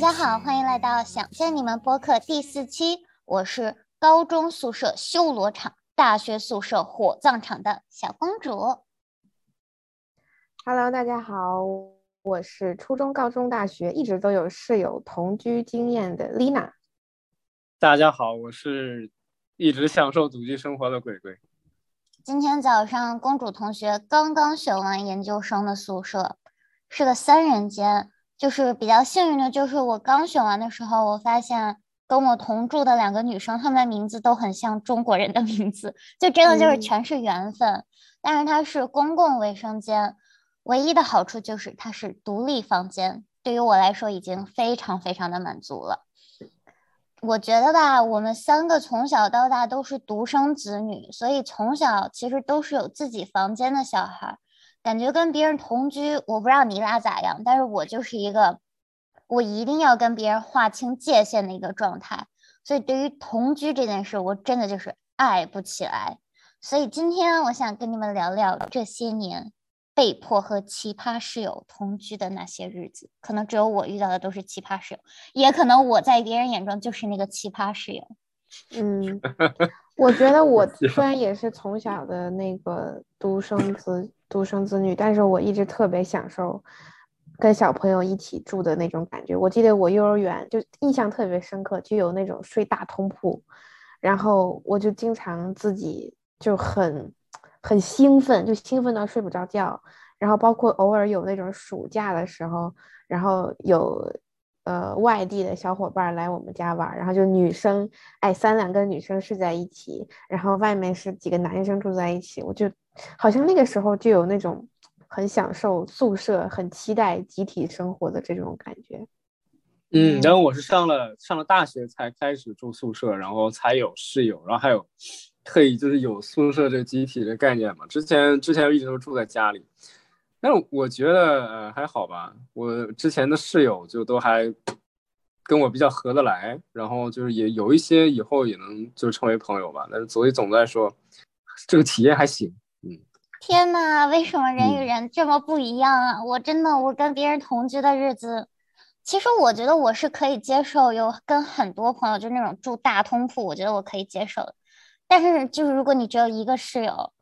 大家好，欢迎来到想见你们播客第四期。我是高中宿舍修罗场，大学宿舍火葬场的小公主。Hello，大家好，我是初中、高中、大学一直都有室友同居经验的 Lina。大家好，我是一直享受独居生活的鬼鬼。今天早上，公主同学刚刚选完研究生的宿舍，是个三人间。就是比较幸运的，就是我刚选完的时候，我发现跟我同住的两个女生，她们的名字都很像中国人的名字，就真的就是全是缘分。嗯、但是它是公共卫生间，唯一的好处就是它是独立房间，对于我来说已经非常非常的满足了。我觉得吧，我们三个从小到大都是独生子女，所以从小其实都是有自己房间的小孩。感觉跟别人同居，我不知道你俩咋样，但是我就是一个，我一定要跟别人划清界限的一个状态。所以对于同居这件事，我真的就是爱不起来。所以今天我想跟你们聊聊这些年被迫和奇葩室友同居的那些日子。可能只有我遇到的都是奇葩室友，也可能我在别人眼中就是那个奇葩室友。嗯，我觉得我虽然也是从小的那个独生子。独生子女，但是我一直特别享受跟小朋友一起住的那种感觉。我记得我幼儿园就印象特别深刻，就有那种睡大通铺，然后我就经常自己就很很兴奋，就兴奋到睡不着觉。然后包括偶尔有那种暑假的时候，然后有呃外地的小伙伴来我们家玩，然后就女生哎三两个女生睡在一起，然后外面是几个男生住在一起，我就。好像那个时候就有那种很享受宿舍、很期待集体生活的这种感觉。嗯，然后我是上了上了大学才开始住宿舍，然后才有室友，然后还有特意就是有宿舍这集体的概念嘛。之前之前一直都住在家里，但是我觉得呃还好吧。我之前的室友就都还跟我比较合得来，然后就是也有一些以后也能就成为朋友吧。但是所以总的来说，这个体验还行。嗯天呐，为什么人与人这么不一样啊？我真的，我跟别人同居的日子，其实我觉得我是可以接受，有跟很多朋友就那种住大通铺，我觉得我可以接受。但是就是如果你只有一个室友，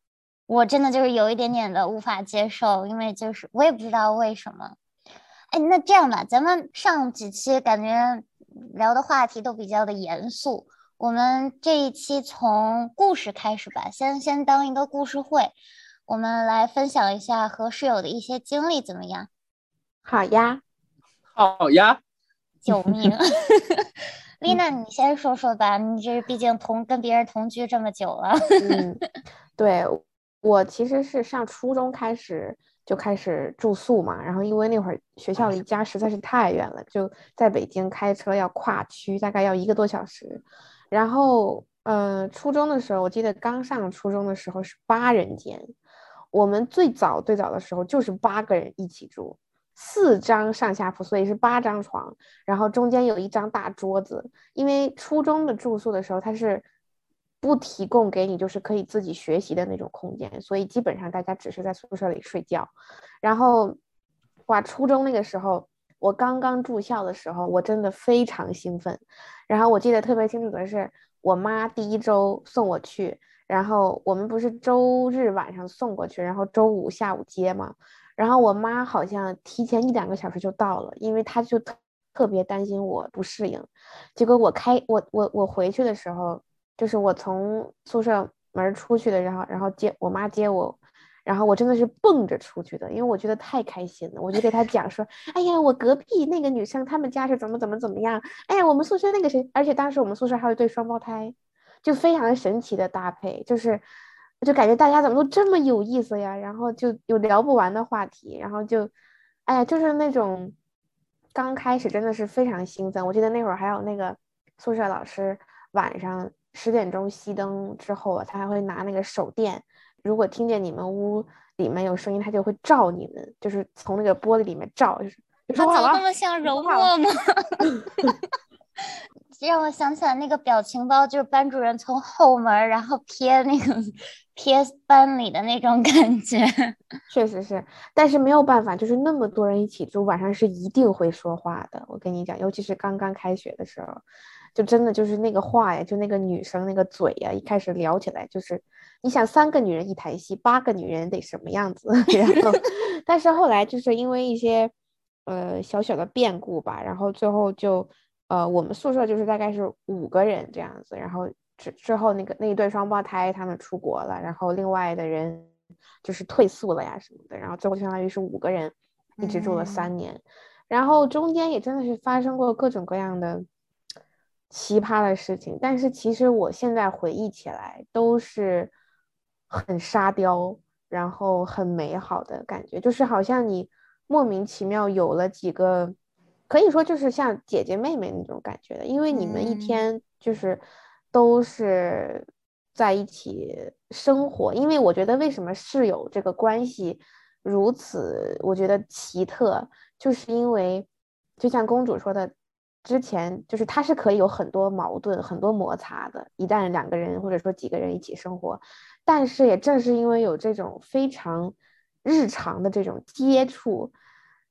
我真的就是有一点点的无法接受，因为就是我也不知道为什么。哎，那这样吧，咱们上几期感觉聊的话题都比较的严肃，我们这一期从故事开始吧，先先当一个故事会。我们来分享一下和室友的一些经历，怎么样？好呀，好呀！救命！丽娜，你先说说吧，你这毕竟同跟别人同居这么久了。嗯，对我其实是上初中开始就开始住宿嘛，然后因为那会儿学校离家实在是太远了，就在北京开车要跨区，大概要一个多小时，然后呃，初中的时候，我记得刚上初中的时候是八人间。我们最早最早的时候就是八个人一起住，四张上下铺，所以是八张床，然后中间有一张大桌子。因为初中的住宿的时候，它是不提供给你就是可以自己学习的那种空间，所以基本上大家只是在宿舍里睡觉。然后，哇，初中那个时候，我刚刚住校的时候，我真的非常兴奋。然后我记得特别清楚的是，我妈第一周送我去。然后我们不是周日晚上送过去，然后周五下午接嘛。然后我妈好像提前一两个小时就到了，因为她就特特别担心我不适应。结果我开我我我回去的时候，就是我从宿舍门出去的，然后然后接我妈接我，然后我真的是蹦着出去的，因为我觉得太开心了。我就给她讲说，哎呀，我隔壁那个女生他们家是怎么怎么怎么样，哎呀，我们宿舍那个谁，而且当时我们宿舍还有一对双胞胎。就非常神奇的搭配，就是就感觉大家怎么都这么有意思呀，然后就有聊不完的话题，然后就，哎呀，就是那种刚开始真的是非常兴奋。我记得那会儿还有那个宿舍老师晚上十点钟熄灯之后，他还会拿那个手电，如果听见你们屋里面有声音，他就会照你们，就是从那个玻璃里面照，就是。他怎么那么像容嬷嬷？让我想起来那个表情包，就是班主任从后门然后瞥那个瞥班里的那种感觉。确实是，但是没有办法，就是那么多人一起住，晚上是一定会说话的。我跟你讲，尤其是刚刚开学的时候，就真的就是那个话呀，就那个女生那个嘴呀，一开始聊起来就是，你想三个女人一台戏，八个女人得什么样子？然后，但是后来就是因为一些。呃，小小的变故吧，然后最后就，呃，我们宿舍就是大概是五个人这样子，然后之之后那个那一对双胞胎他们出国了，然后另外的人就是退宿了呀什么的，然后最后相当于是五个人一直住了三年，然后中间也真的是发生过各种各样的奇葩的事情，但是其实我现在回忆起来都是很沙雕，然后很美好的感觉，就是好像你。莫名其妙有了几个，可以说就是像姐姐妹妹那种感觉的，因为你们一天就是都是在一起生活。因为我觉得为什么室友这个关系如此，我觉得奇特，就是因为就像公主说的，之前就是他是可以有很多矛盾、很多摩擦的，一旦两个人或者说几个人一起生活，但是也正是因为有这种非常。日常的这种接触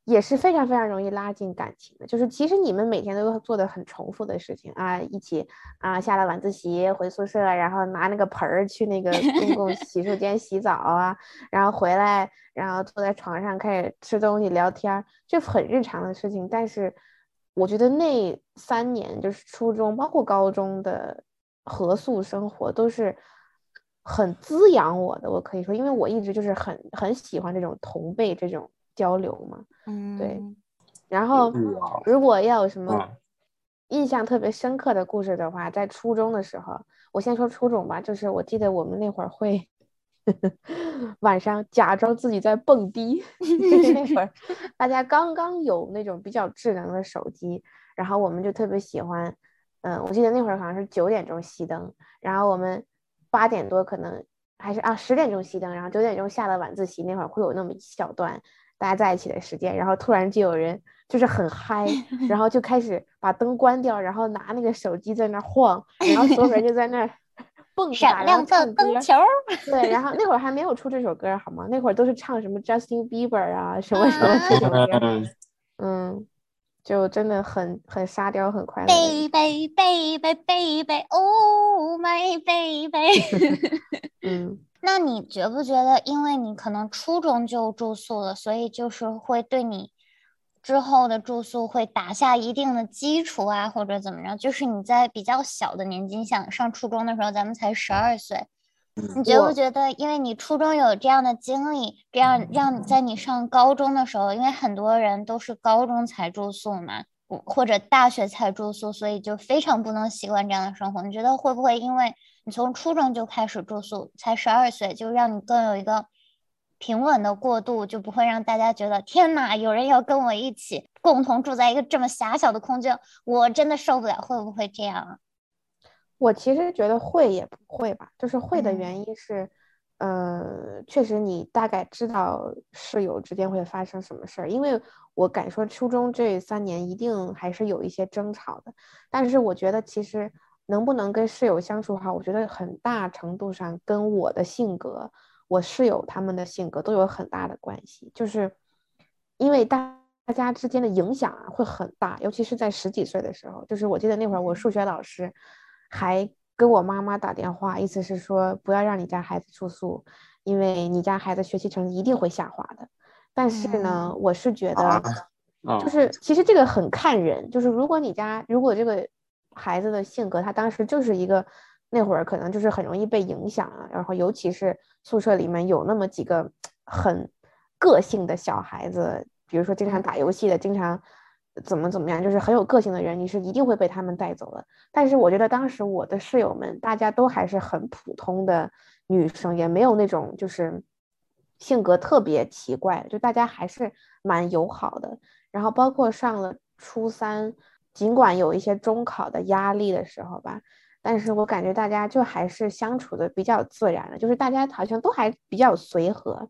也是非常非常容易拉近感情的。就是其实你们每天都做的很重复的事情啊，一起啊下了晚自习回宿舍，然后拿那个盆儿去那个公共 洗漱间洗澡啊，然后回来，然后坐在床上开始吃东西聊天，就很日常的事情。但是我觉得那三年就是初中包括高中的合宿生活都是。很滋养我的，我可以说，因为我一直就是很很喜欢这种同辈这种交流嘛。嗯，对。然后，如果要有什么印象特别深刻的故事的话，在初中的时候，我先说初中吧，就是我记得我们那会儿会 晚上假装自己在蹦迪，那会儿大家刚刚有那种比较智能的手机，然后我们就特别喜欢，嗯，我记得那会儿好像是九点钟熄灯，然后我们。八点多可能还是啊十点钟熄灯，然后九点钟下了晚自习，那会儿会有那么一小段大家在一起的时间，然后突然就有人就是很嗨，然后就开始把灯关掉，然后拿那个手机在那晃，然后所有人就在那蹦闪亮的灯球。对，然后那会儿还没有出这首歌好吗？那会儿都是唱什么 Justin Bieber 啊什么什么这种歌，嗯。就真的很很沙雕，很快乐。Baby, baby, baby, oh my baby。嗯，那你觉不觉得，因为你可能初中就住宿了，所以就是会对你之后的住宿会打下一定的基础啊，或者怎么着？就是你在比较小的年纪，想上初中的时候，咱们才十二岁。你觉不觉得，因为你初中有这样的经历，这样让你在你上高中的时候，因为很多人都是高中才住宿嘛，或者大学才住宿，所以就非常不能习惯这样的生活。你觉得会不会因为你从初中就开始住宿，才十二岁，就让你更有一个平稳的过渡，就不会让大家觉得天哪，有人要跟我一起共同住在一个这么狭小的空间，我真的受不了。会不会这样啊？我其实觉得会也不会吧，就是会的原因是，呃，确实你大概知道室友之间会发生什么事儿，因为我敢说初中这三年一定还是有一些争吵的，但是我觉得其实能不能跟室友相处好，我觉得很大程度上跟我的性格，我室友他们的性格都有很大的关系，就是因为大大家之间的影响啊会很大，尤其是在十几岁的时候，就是我记得那会儿我数学老师。还跟我妈妈打电话，意思是说不要让你家孩子住宿，因为你家孩子学习成绩一定会下滑的。但是呢，我是觉得，就是其实这个很看人，就是如果你家如果这个孩子的性格，他当时就是一个那会儿可能就是很容易被影响啊，然后尤其是宿舍里面有那么几个很个性的小孩子，比如说经常打游戏的，经常。怎么怎么样，就是很有个性的人，你是一定会被他们带走的。但是我觉得当时我的室友们，大家都还是很普通的女生，也没有那种就是性格特别奇怪，就大家还是蛮友好的。然后包括上了初三，尽管有一些中考的压力的时候吧，但是我感觉大家就还是相处的比较自然的，就是大家好像都还比较随和。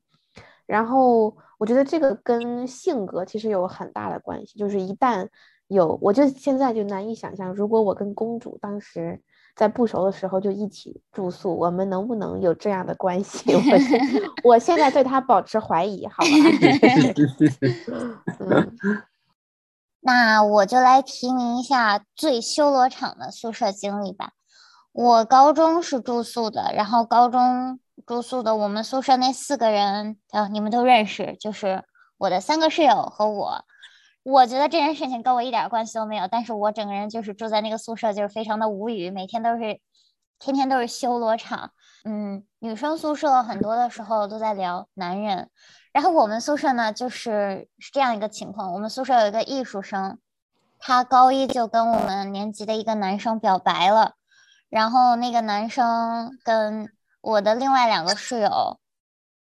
然后我觉得这个跟性格其实有很大的关系，就是一旦有，我就现在就难以想象，如果我跟公主当时在不熟的时候就一起住宿，我们能不能有这样的关系？我 我现在对她保持怀疑，好吧？嗯，那我就来提名一下最修罗场的宿舍经历吧。我高中是住宿的，然后高中住宿的我们宿舍那四个人，啊，你们都认识，就是我的三个室友和我。我觉得这件事情跟我一点关系都没有，但是我整个人就是住在那个宿舍，就是非常的无语，每天都是，天天都是修罗场。嗯，女生宿舍很多的时候都在聊男人，然后我们宿舍呢就是是这样一个情况，我们宿舍有一个艺术生，他高一就跟我们年级的一个男生表白了。然后那个男生跟我的另外两个室友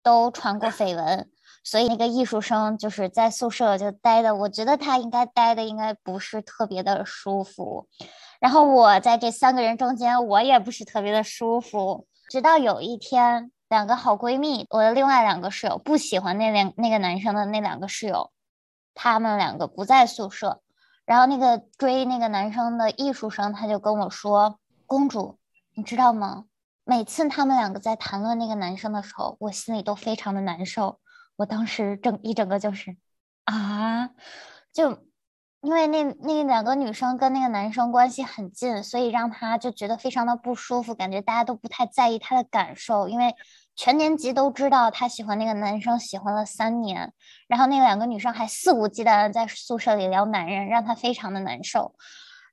都传过绯闻，所以那个艺术生就是在宿舍就待的，我觉得他应该待的应该不是特别的舒服。然后我在这三个人中间，我也不是特别的舒服。直到有一天，两个好闺蜜，我的另外两个室友不喜欢那两那个男生的那两个室友，他们两个不在宿舍，然后那个追那个男生的艺术生他就跟我说。公主，你知道吗？每次他们两个在谈论那个男生的时候，我心里都非常的难受。我当时整一整个就是啊，就因为那那两个女生跟那个男生关系很近，所以让他就觉得非常的不舒服，感觉大家都不太在意他的感受，因为全年级都知道他喜欢那个男生，喜欢了三年，然后那两个女生还肆无忌惮的在宿舍里聊男人，让他非常的难受。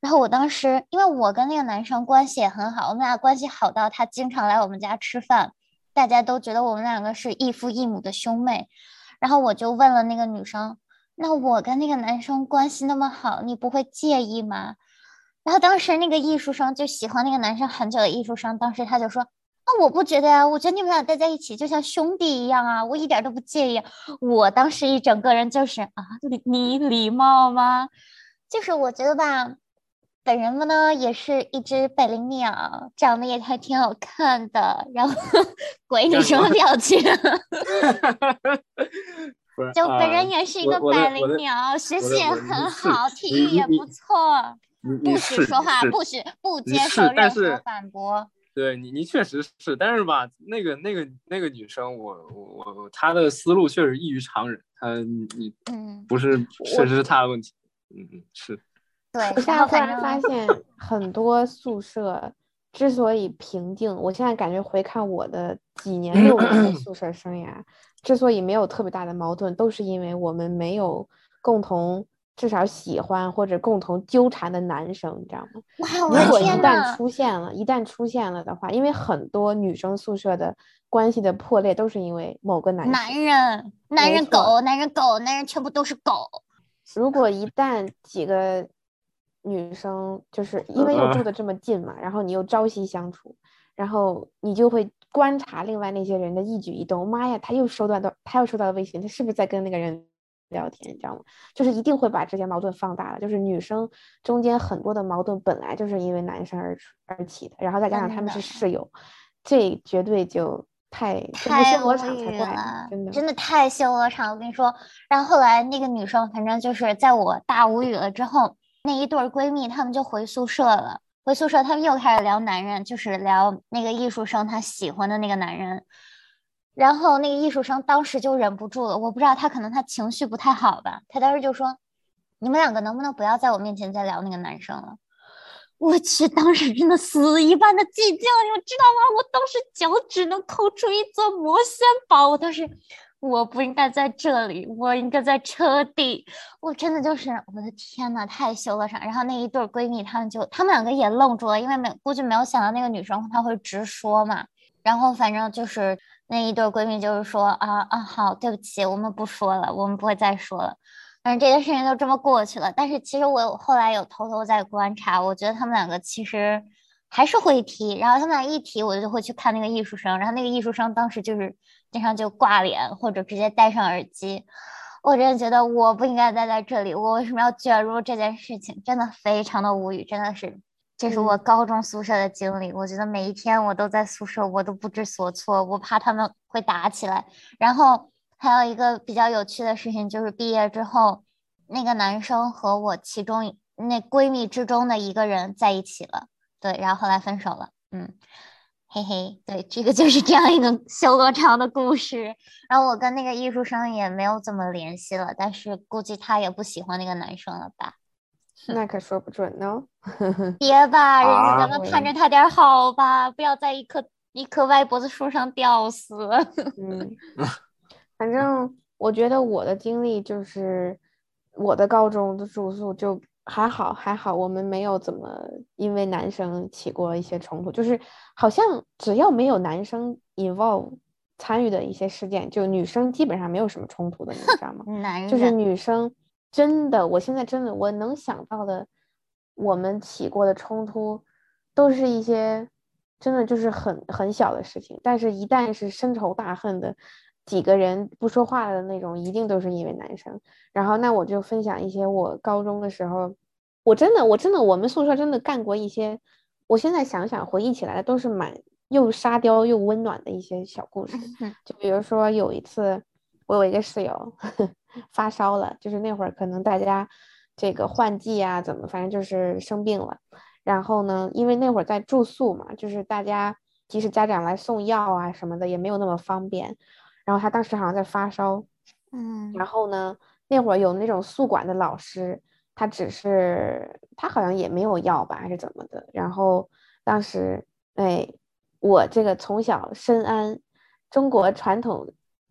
然后我当时，因为我跟那个男生关系也很好，我们俩关系好到他经常来我们家吃饭，大家都觉得我们两个是异父异母的兄妹。然后我就问了那个女生：“那我跟那个男生关系那么好，你不会介意吗？”然后当时那个艺术生就喜欢那个男生很久的艺术生，当时他就说：“啊，我不觉得呀，我觉得你们俩待在一起就像兄弟一样啊，我一点都不介意。”我当时一整个人就是啊，你你礼貌吗？就是我觉得吧。本人们呢，也是一只百灵鸟，长得也还挺好看的。然后，鬼，你什么表情？就本人也是一个百灵鸟，学习也很好，体育也不错。不许说话，不许不接受任何反驳。对你，你确实是，但是吧，那个那个那个女生，我我我，她的思路确实异于常人。她你嗯，不是，确实是她的问题。嗯嗯，是。我现在突然发 现，很多宿舍之所以平静，我现在感觉回看我的几年六年的宿舍生涯，之所以没有特别大的矛盾，都是因为我们没有共同至少喜欢或者共同纠缠的男生，你知道吗？如果一旦出现了，一旦出现了的话，因为很多女生宿舍的关系的破裂都是因为某个男男人，男人狗，男人狗，男人全部都是狗。如果一旦几个。女生就是因为又住的这么近嘛，然后你又朝夕相处，然后你就会观察另外那些人的一举一动。妈呀，他又收到的，他又收到了微信，他是不是在跟那个人聊天？你知道吗？就是一定会把这些矛盾放大了。就是女生中间很多的矛盾本来就是因为男生而而起的，然后再加上他们是室友，这绝对就太太无语了，真的真的太修罗场。我跟你说，然后后来那个女生，反正就是在我大无语了之后。那一对闺蜜，她们就回宿舍了。回宿舍，她们又开始聊男人，就是聊那个艺术生他喜欢的那个男人。然后那个艺术生当时就忍不住了，我不知道他可能他情绪不太好吧，他当时就说：“你们两个能不能不要在我面前再聊那个男生了？”我去，当时真的死一般的寂静，你们知道吗？我当时脚只能抠出一座魔仙堡，我当时。我不应该在这里，我应该在车底。我真的就是，我的天呐，太羞了啥。然后那一对闺蜜，她们就，她们两个也愣住了，因为没估计没有想到那个女生她会直说嘛。然后反正就是那一对闺蜜就是说啊啊好，对不起，我们不说了，我们不会再说了。反正这件事情就这么过去了。但是其实我后来有偷偷在观察，我觉得他们两个其实还是会提。然后他们俩一提，我就会去看那个艺术生。然后那个艺术生当时就是。经常就挂脸或者直接戴上耳机，我真的觉得我不应该待在这里，我为什么要卷入这件事情？真的非常的无语，真的是，这是我高中宿舍的经历。我觉得每一天我都在宿舍，我都不知所措，我怕他们会打起来。然后还有一个比较有趣的事情，就是毕业之后，那个男生和我其中那闺蜜之中的一个人在一起了，对，然后后来分手了，嗯，嘿嘿，对，这个就是这样一个修罗场的故事。然后我跟那个艺术生也没有怎么联系了，但是估计他也不喜欢那个男生了吧？那可说不准呢。别吧，人家咱们盼着他点好吧，不要在一棵一棵歪脖子树上吊死。嗯，反正我觉得我的经历就是我的高中的住宿就还好还好，我们没有怎么因为男生起过一些冲突，就是好像只要没有男生 involve 参与的一些事件，就女生基本上没有什么冲突的，你知道吗？男就是女生。真的，我现在真的我能想到的，我们起过的冲突，都是一些真的就是很很小的事情。但是，一旦是深仇大恨的几个人不说话的那种，一定都是因为男生。然后，那我就分享一些我高中的时候，我真的我真的我们宿舍真的干过一些，我现在想想回忆起来都是蛮又沙雕又温暖的一些小故事。就比如说有一次，我有一个室友。发烧了，就是那会儿可能大家这个换季啊，怎么反正就是生病了。然后呢，因为那会儿在住宿嘛，就是大家即使家长来送药啊什么的也没有那么方便。然后他当时好像在发烧，嗯，然后呢，那会儿有那种宿管的老师，他只是他好像也没有药吧，还是怎么的。然后当时，哎，我这个从小深谙中国传统。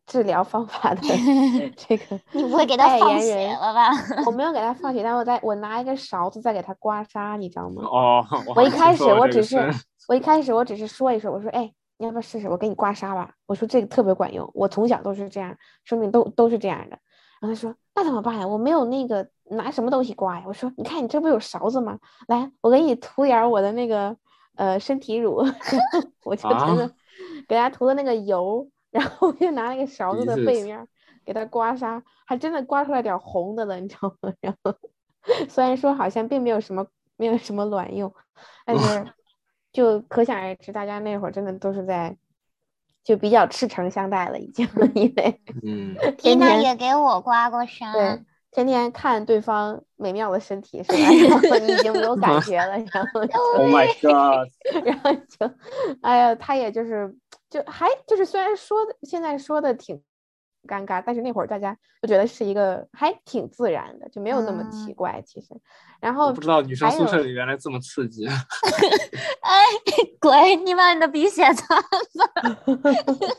治疗方法的 这个，你不会给他放血了吧？我没有给他放血，但我在我拿一个勺子在给他刮痧，你知道吗？哦，我一开始我只是 我一开始我只是说一说，我说哎，你要不要试试？我给你刮痧吧。我说这个特别管用，我从小都是这样，生病都都是这样的。然后他说那怎么办呀？我没有那个拿什么东西刮呀。我说你看你这不有勺子吗？来，我给你涂点我的那个呃身体乳，我就真的 给他涂的那个油。然后我就拿那个勺子的背面给他刮痧，还真的刮出来点红的了，你知道吗？然后虽然说好像并没有什么没有什么卵用，但是就可想而知，大家那会儿真的都是在就比较赤诚相待了，已经因为嗯，天天也给我刮过痧，对，天天看对方美妙的身体是吧？然后你已经没有感觉了，然后 Oh my God，然后就哎呀，他也就是。就还就是虽然说的现在说的挺尴尬，但是那会儿大家就觉得是一个还挺自然的，就没有那么奇怪。其实，然后不知道女生宿舍里原来这么刺激。哎，鬼！你把你的鼻血擦了。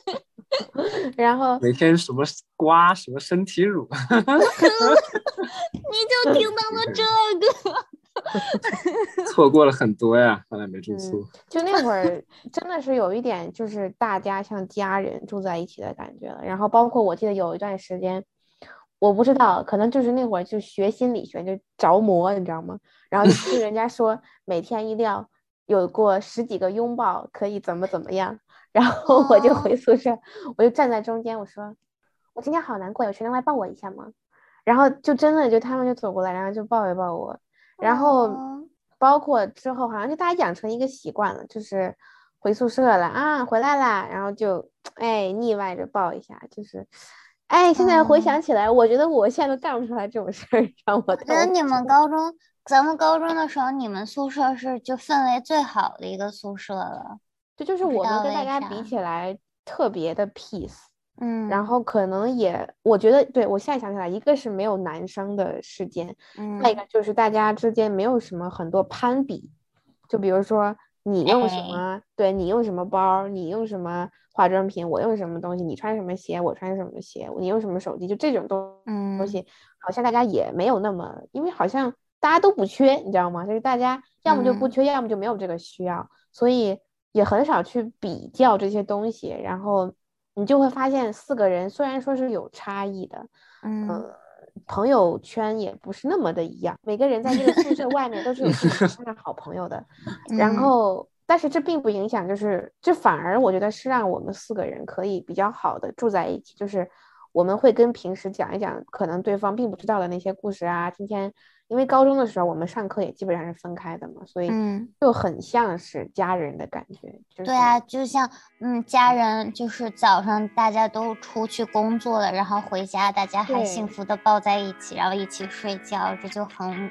然后每天什么刮什么身体乳。你就听到了这个。错过了很多呀，后来没住宿。就那会儿，真的是有一点，就是大家像家人住在一起的感觉了。然后，包括我记得有一段时间，我不知道，可能就是那会儿就学心理学就着魔，你知道吗？然后就听人家说，每天一定要有过十几个拥抱，可以怎么怎么样。然后我就回宿舍，我就站在中间，我说：“我今天好难过，有谁能来抱我一下吗？”然后就真的就他们就走过来，然后就抱一抱我。然后，包括之后，好像就大家养成一个习惯了，就是回宿舍了啊，回来啦，然后就哎腻歪着抱一下，就是，哎，现在回想起来，我觉得我现在都干不出来这种事儿，让我。觉得你们高中，咱们高中的时候，你们宿舍是就氛围最好的一个宿舍了，这就是我们跟大家比起来特别的 peace。嗯，然后可能也，我觉得，对我现在想起来，一个是没有男生的事件，嗯，再一个就是大家之间没有什么很多攀比，就比如说你用什么，对你用什么包，你用什么化妆品，我用什么东西，你穿什么鞋，我穿什么鞋，你用什么手机，就这种东东西，好像大家也没有那么，因为好像大家都不缺，你知道吗？就是大家要么就不缺，要么就没有这个需要，所以也很少去比较这些东西，然后。你就会发现，四个人虽然说是有差异的，嗯，朋友圈也不是那么的一样。每个人在这个宿舍外面都是有自己的 好朋友的，然后，但是这并不影响，就是这反而我觉得是让我们四个人可以比较好的住在一起。就是我们会跟平时讲一讲可能对方并不知道的那些故事啊，今天因为高中的时候我们上课也基本上是分开的嘛，所以就很像是家人的感觉。对啊，就像嗯，家人就是早上大家都出去工作了，然后回家大家还幸福的抱在一起，然后一起睡觉，这就很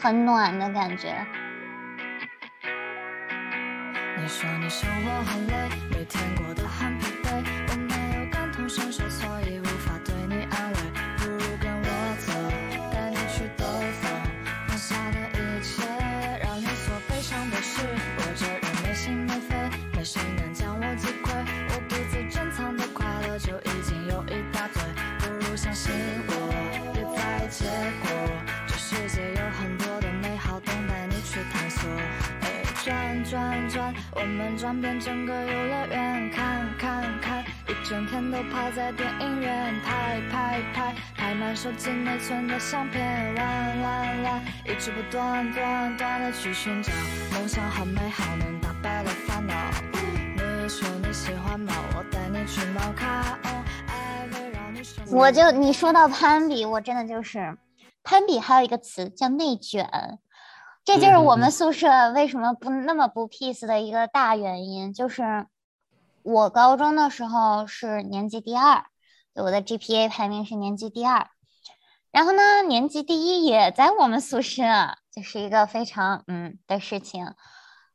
很暖的感觉。你说你生活很累，每天过得很我们转遍整个游乐园，看看看，一整天都泡在电影院，拍拍拍，拍满手机内存的相片，玩玩玩，一直不断断断的去寻找梦想很美好，能打败了烦恼。你说你喜欢猫，我带你去猫咖。我就你说到攀比，我真的就是攀比，还有一个词叫内卷。这就是我们宿舍为什么不那么不 peace 的一个大原因，就是我高中的时候是年级第二，我的 GPA 排名是年级第二，然后呢，年级第一也在我们宿舍，就是一个非常嗯的事情。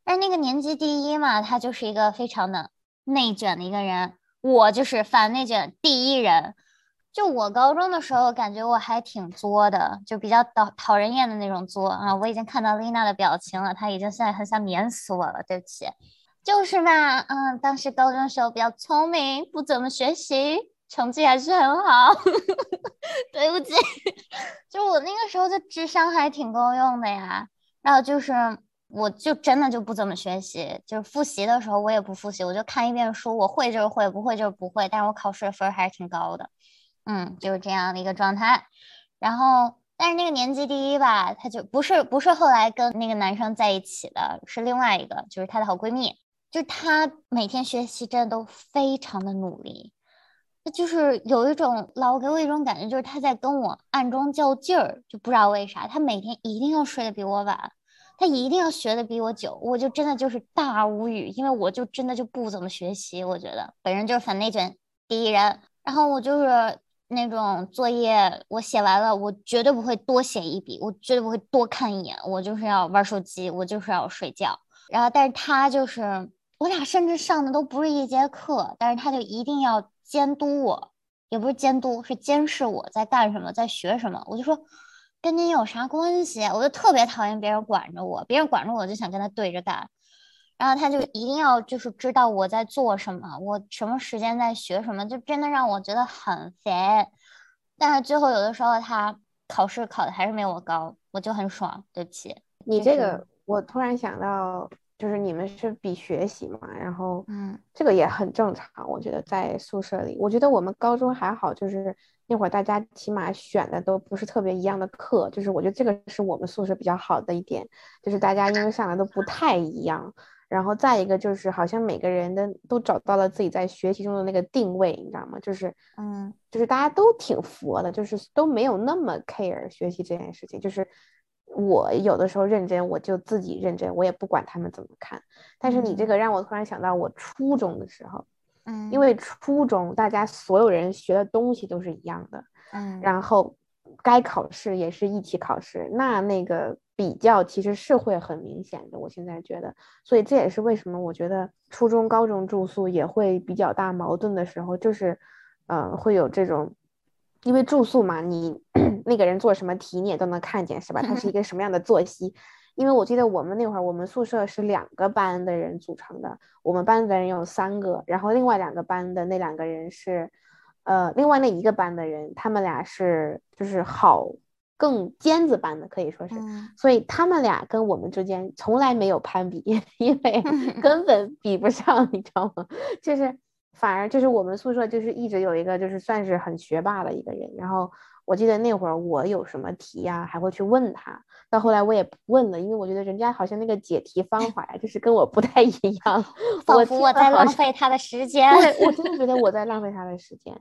但那个年级第一嘛，他就是一个非常的内卷的一个人，我就是反内卷第一人。就我高中的时候，感觉我还挺作的，就比较讨讨人厌的那种作啊！我已经看到丽娜的表情了，她已经现在很想碾死我了。对不起，就是嘛，嗯，当时高中的时候比较聪明，不怎么学习，成绩还是很好。对不起，就我那个时候的智商还挺够用的呀。然后就是，我就真的就不怎么学习，就是复习的时候我也不复习，我就看一遍书，我会就是会，不会就是不会，但是我考试的分还是挺高的。嗯，就是这样的一个状态，然后，但是那个年级第一吧，她就不是不是后来跟那个男生在一起的，是另外一个，就是她的好闺蜜，就她每天学习真的都非常的努力，就是有一种老给我一种感觉，就是她在跟我暗中较劲儿，就不知道为啥，她每天一定要睡得比我晚，她一定要学的比我久，我就真的就是大无语，因为我就真的就不怎么学习，我觉得本人就是反内卷第一人，然后我就是。那种作业我写完了，我绝对不会多写一笔，我绝对不会多看一眼，我就是要玩手机，我就是要睡觉。然后，但是他就是我俩甚至上的都不是一节课，但是他就一定要监督我，也不是监督，是监视我在干什么，在学什么。我就说跟您有啥关系？我就特别讨厌别人管着我，别人管着我就想跟他对着干。然后他就一定要就是知道我在做什么，我什么时间在学什么，就真的让我觉得很烦。但是最后有的时候他考试考的还是没我高，我就很爽。对不起，你这个我突然想到，就是你们是比学习嘛，然后嗯，这个也很正常。我觉得在宿舍里，我觉得我们高中还好，就是那会儿大家起码选的都不是特别一样的课，就是我觉得这个是我们宿舍比较好的一点，就是大家因为上的都不太一样。然后再一个就是，好像每个人的都找到了自己在学习中的那个定位，你知道吗？就是，嗯，就是大家都挺佛的，就是都没有那么 care 学习这件事情。就是我有的时候认真，我就自己认真，我也不管他们怎么看。但是你这个让我突然想到我初中的时候，嗯，因为初中大家所有人学的东西都是一样的，嗯，然后该考试也是一起考试，那那个。比较其实是会很明显的，我现在觉得，所以这也是为什么我觉得初中、高中住宿也会比较大矛盾的时候，就是，呃，会有这种，因为住宿嘛，你 那个人做什么题你也都能看见，是吧？他是一个什么样的作息？因为我记得我们那会儿，我们宿舍是两个班的人组成的，我们班的人有三个，然后另外两个班的那两个人是，呃，另外那一个班的人，他们俩是就是好。更尖子班的可以说是，所以他们俩跟我们之间从来没有攀比，因为 根本比不上，你知道吗？就是反而就是我们宿舍就是一直有一个就是算是很学霸的一个人。然后我记得那会儿我有什么题呀，还会去问他。到后来我也不问了，因为我觉得人家好像那个解题方法呀，就是跟我不太一样，仿佛我在浪费他的时间。我真的觉得我在浪费他的时间。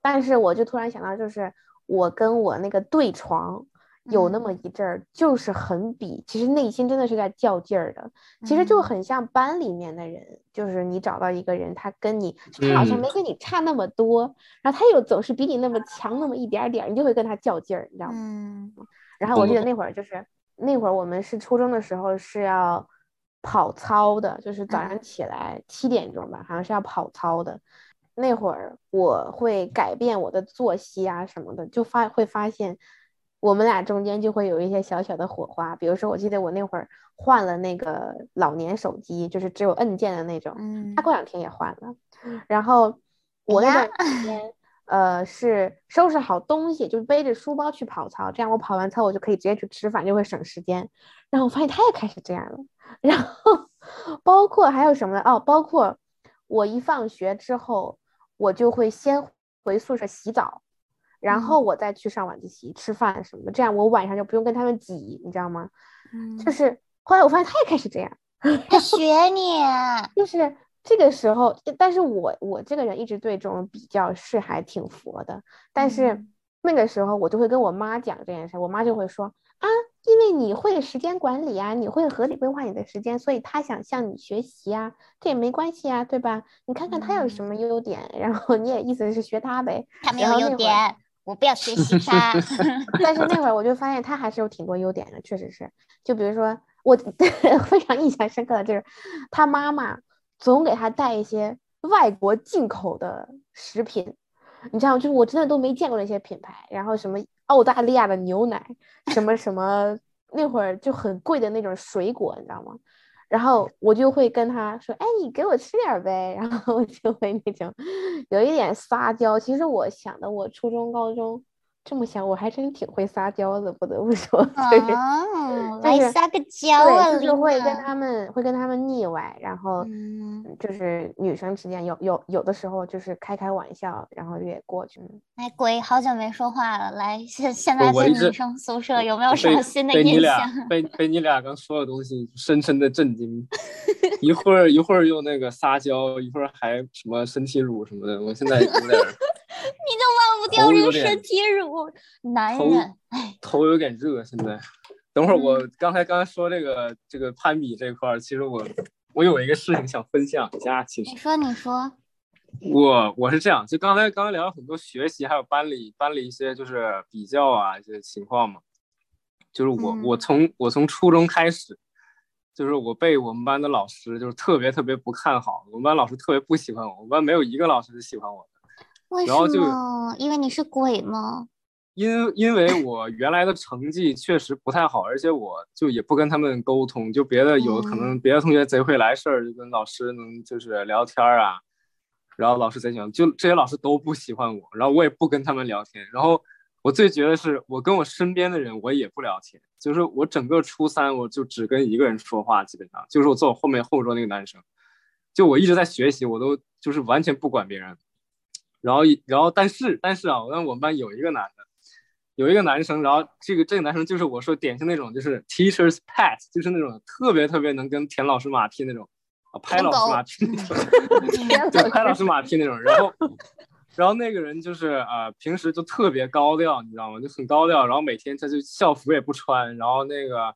但是我就突然想到，就是。我跟我那个对床有那么一阵儿就是很比，其实内心真的是在较劲儿的，其实就很像班里面的人，就是你找到一个人，他跟你他好像没跟你差那么多，然后他又总是比你那么强那么一点点，你就会跟他较劲儿，你知道吗？然后我记得那会儿就是那会儿我们是初中的时候是要跑操的，就是早上起来七点钟吧，好像是要跑操的。那会儿我会改变我的作息啊什么的，就发会发现我们俩中间就会有一些小小的火花。比如说，我记得我那会儿换了那个老年手机，就是只有按键的那种。嗯。他过两天也换了。然后我那段时间，呃，是收拾好东西，就背着书包去跑操，这样我跑完操我就可以直接去吃饭，就会省时间。然后我发现他也开始这样了。然后包括还有什么呢？哦，包括我一放学之后。我就会先回宿舍洗澡，然后我再去上晚自习、吃饭什么的，这样我晚上就不用跟他们挤，你知道吗？嗯，就是后来我发现他也开始这样，他学你，就是这个时候，但是我我这个人一直对这种比较是还挺佛的，但是那个时候我就会跟我妈讲这件事，我妈就会说啊。因为你会时间管理啊，你会合理规划你的时间，所以他想向你学习啊，这也没关系啊，对吧？你看看他有什么优点，然后你也意思是学他呗。他没有优点，我不要学习他。但是那会儿我就发现他还是有挺多优点的，确实是。就比如说我 非常印象深刻的就是，他妈妈总给他带一些外国进口的食品，你知道，就是我真的都没见过那些品牌，然后什么。澳大利亚的牛奶，什么什么，那会儿就很贵的那种水果，你知道吗？然后我就会跟他说：“哎，你给我吃点呗。”然后我就会那种有一点撒娇。其实我想的，我初中、高中。这么想，我还真挺会撒娇的，不得不说。哦，来撒个娇啊！就是会跟他们，会跟他们腻歪，然后就是女生之间有有有的时候就是开开玩笑，然后也过去了。哎，鬼，好久没说话了，来现现在在女生宿舍有没有什么新的印象？被被你俩刚说的东西深深的震惊，一会儿一会儿又那个撒娇，一会儿还什么身体乳什么的，我现在有点。你都忘不掉这个身体乳，男人，哎，头有点热。现在，等会儿我刚才刚才说这个这个攀比这块儿，其实我我有一个事情想分享一下。其实你说你说，我我是这样，就刚才刚才聊了很多学习，还有班里班里一些就是比较啊一些情况嘛。就是我我从我从初中开始，就是我被我们班的老师就是特别特别不看好，我们班老师特别不喜欢我，我们班没有一个老师是喜欢我的。为什么？因为你是鬼吗？因因为我原来的成绩确实不太好，而且我就也不跟他们沟通，就别的有可能别的同学贼会来事儿，就跟老师能就是聊天啊，然后老师贼喜欢，就这些老师都不喜欢我，然后我也不跟他们聊天，然后我最绝的是我跟我身边的人我也不聊天，就是我整个初三我就只跟一个人说话，基本上就是我坐我后面后桌那个男生，就我一直在学习，我都就是完全不管别人。然后，然后，但是，但是啊，我我们班有一个男的，有一个男生，然后这个这个男生就是我说典型那种，就是 teachers pet，就是那种特别特别能跟舔老师马屁那种，啊，拍老师马屁那种，对，拍老师马屁那种。然后，然后那个人就是啊，平时就特别高调，你知道吗？就很高调。然后每天他就校服也不穿，然后那个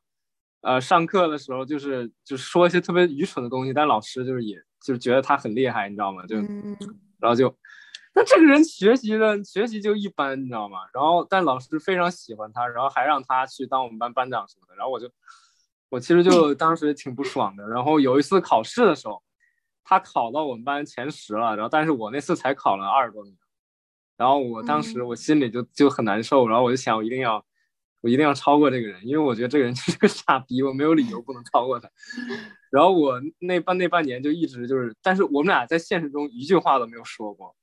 呃，上课的时候就是就说一些特别愚蠢的东西，但老师就是也就是觉得他很厉害，你知道吗？就，然后就。那这个人学习的学习就一般，你知道吗？然后但老师非常喜欢他，然后还让他去当我们班班长什么的。然后我就，我其实就当时挺不爽的。然后有一次考试的时候，他考到我们班前十了，然后但是我那次才考了二十多名。然后我当时我心里就就很难受，然后我就想我一定要，我一定要超过这个人，因为我觉得这个人 就是个傻逼，我没有理由不能超过他。然后我那半那半年就一直就是，但是我们俩在现实中一句话都没有说过。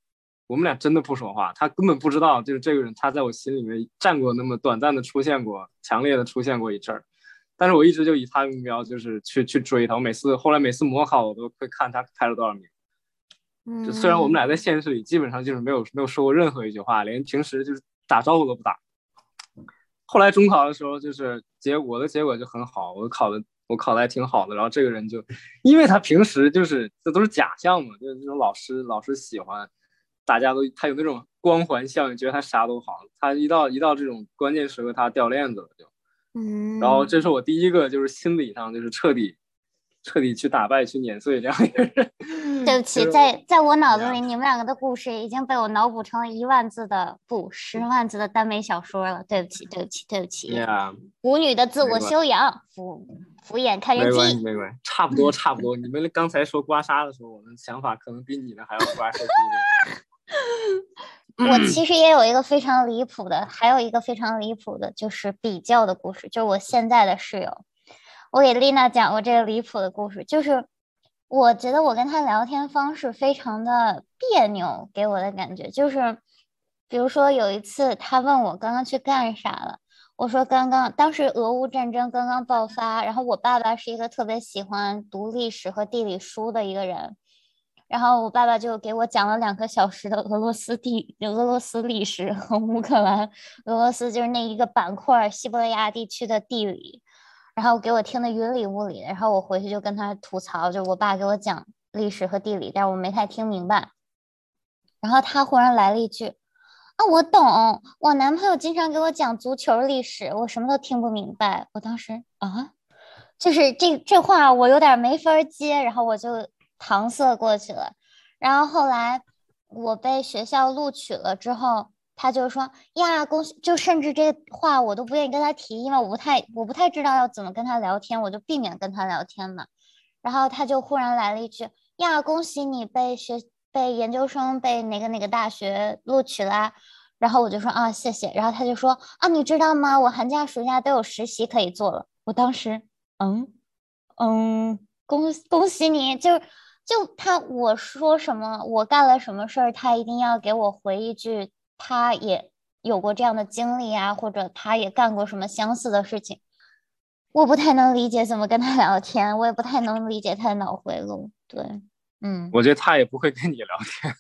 我们俩真的不说话，他根本不知道，就是这个人，他在我心里面站过那么短暂的出现过，强烈的出现过一阵儿，但是我一直就以他为目标，就是去去追他。我每次后来每次模考，我都会看他排了多少名。就虽然我们俩在现实里基本上就是没有没有说过任何一句话，连平时就是打招呼都不打。后来中考的时候，就是结我的结果就很好，我考的我考的还挺好的。然后这个人就，因为他平时就是这都是假象嘛，就是那种老师老师喜欢。大家都他有那种光环效应，觉得他啥都好。他一到一到这种关键时刻，他掉链子了就。嗯，然后这是我第一个，就是心理上就是彻底彻底去打败、去碾碎这样一个人。对不起，在在我脑子里，你们两个的故事已经被我脑补成了一万字的不十万字的耽美小说了。对不起，对不起，对不起。呀，舞女的自我修养，敷敷衍看人没关系，没关系，差不多，差不多。你们刚才说刮痧的时候，我的想法可能比你的还要刮痧。我其实也有一个非常离谱的，还有一个非常离谱的，就是比较的故事。就是我现在的室友，我给丽娜讲过这个离谱的故事，就是我觉得我跟她聊天方式非常的别扭，给我的感觉就是，比如说有一次她问我刚刚去干啥了，我说刚刚当时俄乌战争刚刚爆发，然后我爸爸是一个特别喜欢读历史和地理书的一个人。然后我爸爸就给我讲了两个小时的俄罗斯地、俄罗斯历史和乌克兰、俄罗斯就是那一个板块西伯利亚地区的地理，然后给我听得云里雾里。然后我回去就跟他吐槽，就我爸给我讲历史和地理，但是我没太听明白。然后他忽然来了一句：“啊，我懂，我男朋友经常给我讲足球历史，我什么都听不明白。”我当时啊，就是这这话我有点没法接，然后我就。搪塞过去了，然后后来我被学校录取了之后，他就说呀，恭喜！就甚至这话我都不愿意跟他提，因为我不太我不太知道要怎么跟他聊天，我就避免跟他聊天嘛。然后他就忽然来了一句呀，恭喜你被学被研究生被哪个哪个大学录取啦。然后我就说啊，谢谢。然后他就说啊，你知道吗？我寒假暑假都有实习可以做了。我当时嗯嗯，恭恭喜你，就。就他我说什么，我干了什么事儿，他一定要给我回一句，他也有过这样的经历啊，或者他也干过什么相似的事情。我不太能理解怎么跟他聊天，我也不太能理解他的脑回路。对，嗯，我觉得他也不会跟你聊天。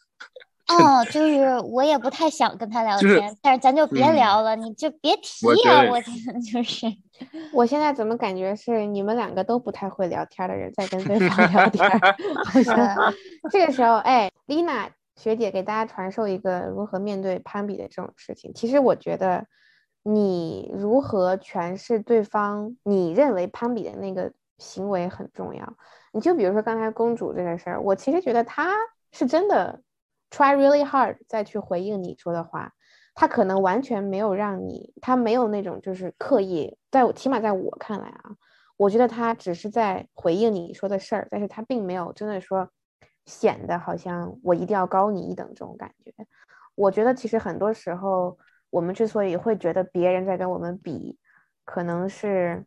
哦，就是我也不太想跟他聊天，但是咱就别聊了，你就别提啊！我就是，我现在怎么感觉是你们两个都不太会聊天的人在跟对方聊天？好像 这个时候，哎，丽娜学姐给大家传授一个如何面对攀比的这种事情。其实我觉得，你如何诠释对方你认为攀比的那个行为很重要。你就比如说刚才公主这个事儿，我其实觉得她是真的。Try really hard 再去回应你说的话，他可能完全没有让你，他没有那种就是刻意，在我起码在我看来啊，我觉得他只是在回应你说的事儿，但是他并没有真的说显得好像我一定要高你一等这种感觉。我觉得其实很多时候我们之所以会觉得别人在跟我们比，可能是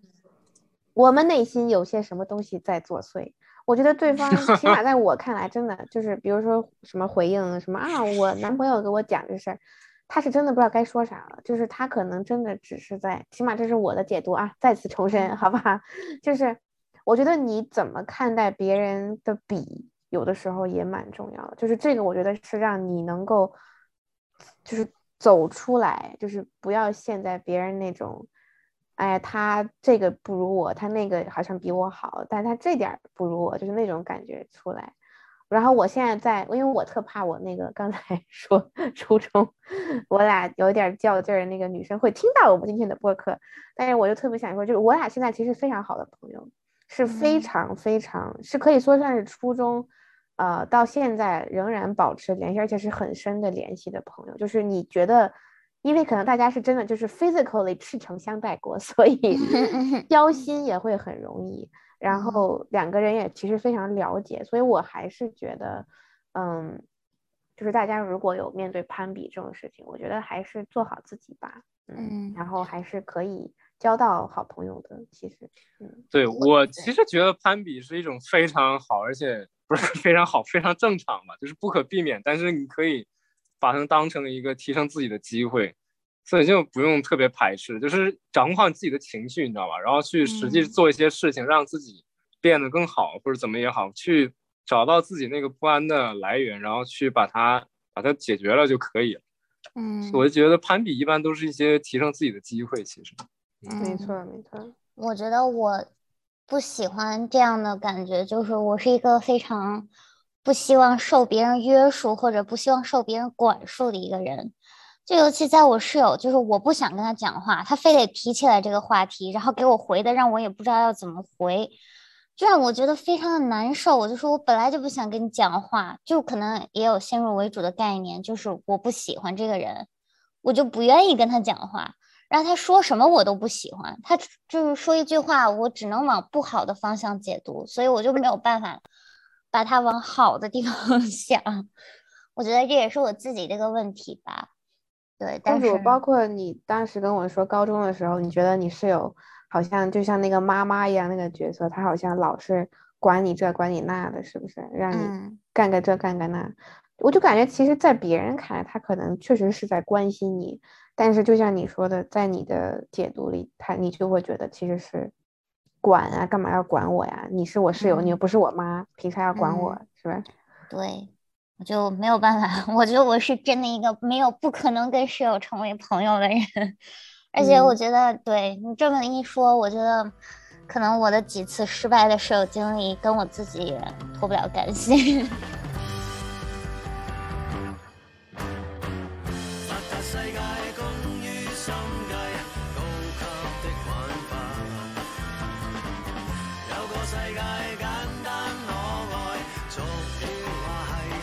我们内心有些什么东西在作祟。我觉得对方 起码在我看来，真的就是，比如说什么回应什么啊，我男朋友给我讲这事儿，他是真的不知道该说啥了。就是他可能真的只是在，起码这是我的解读啊。再次重申，好吧？就是我觉得你怎么看待别人的笔，有的时候也蛮重要的。就是这个，我觉得是让你能够，就是走出来，就是不要陷在别人那种。哎呀，他这个不如我，他那个好像比我好，但是他这点不如我，就是那种感觉出来。然后我现在在，因为我特怕我那个刚才 说初中，我俩有点较劲儿，那个女生会听到我们今天的播客。但是我就特别想说，就是我俩现在其实非常好的朋友，是非常非常是可以说算是初中，呃，到现在仍然保持联系，而且是很深的联系的朋友。就是你觉得。因为可能大家是真的就是 physically 赤诚相待过，所以 交心也会很容易。然后两个人也其实非常了解，所以我还是觉得，嗯，就是大家如果有面对攀比这种事情，我觉得还是做好自己吧。嗯，然后还是可以交到好朋友的。其实，嗯，对我其实觉得攀比是一种非常好，而且不是非常好，非常正常吧，就是不可避免，但是你可以。把它当成一个提升自己的机会，所以就不用特别排斥，就是掌控自己的情绪，你知道吧？然后去实际做一些事情，让自己变得更好，或者怎么也好，去找到自己那个不安的来源，然后去把它把它解决了就可以了。嗯，我就觉得攀比一般都是一些提升自己的机会，其实。没错，没错。我觉得我不喜欢这样的感觉，就是我是一个非常。不希望受别人约束或者不希望受别人管束的一个人。就尤其在我室友，就是我不想跟他讲话，他非得提起来这个话题，然后给我回的，让我也不知道要怎么回，就让我觉得非常的难受。我就说我本来就不想跟你讲话，就可能也有先入为主的概念，就是我不喜欢这个人，我就不愿意跟他讲话。然后他说什么我都不喜欢，他就是说一句话，我只能往不好的方向解读，所以我就没有办法把他往好的地方 想。我觉得这也是我自己这个问题吧。对，公主，包括你当时跟我说高中的时候，你觉得你室友好像就像那个妈妈一样那个角色，她好像老是管你这管你那的，是不是？让你干个这干个那，我就感觉其实，在别人看来，他可能确实是在关心你，但是就像你说的，在你的解读里，他你就会觉得其实是管啊，干嘛要管我呀？你是我室友，你又不是我妈，凭啥要管我？是吧？对。我就没有办法，我觉得我是真的一个没有不可能跟室友成为朋友的人，而且我觉得对你这么一说，我觉得可能我的几次失败的室友经历跟我自己也脱不了干系。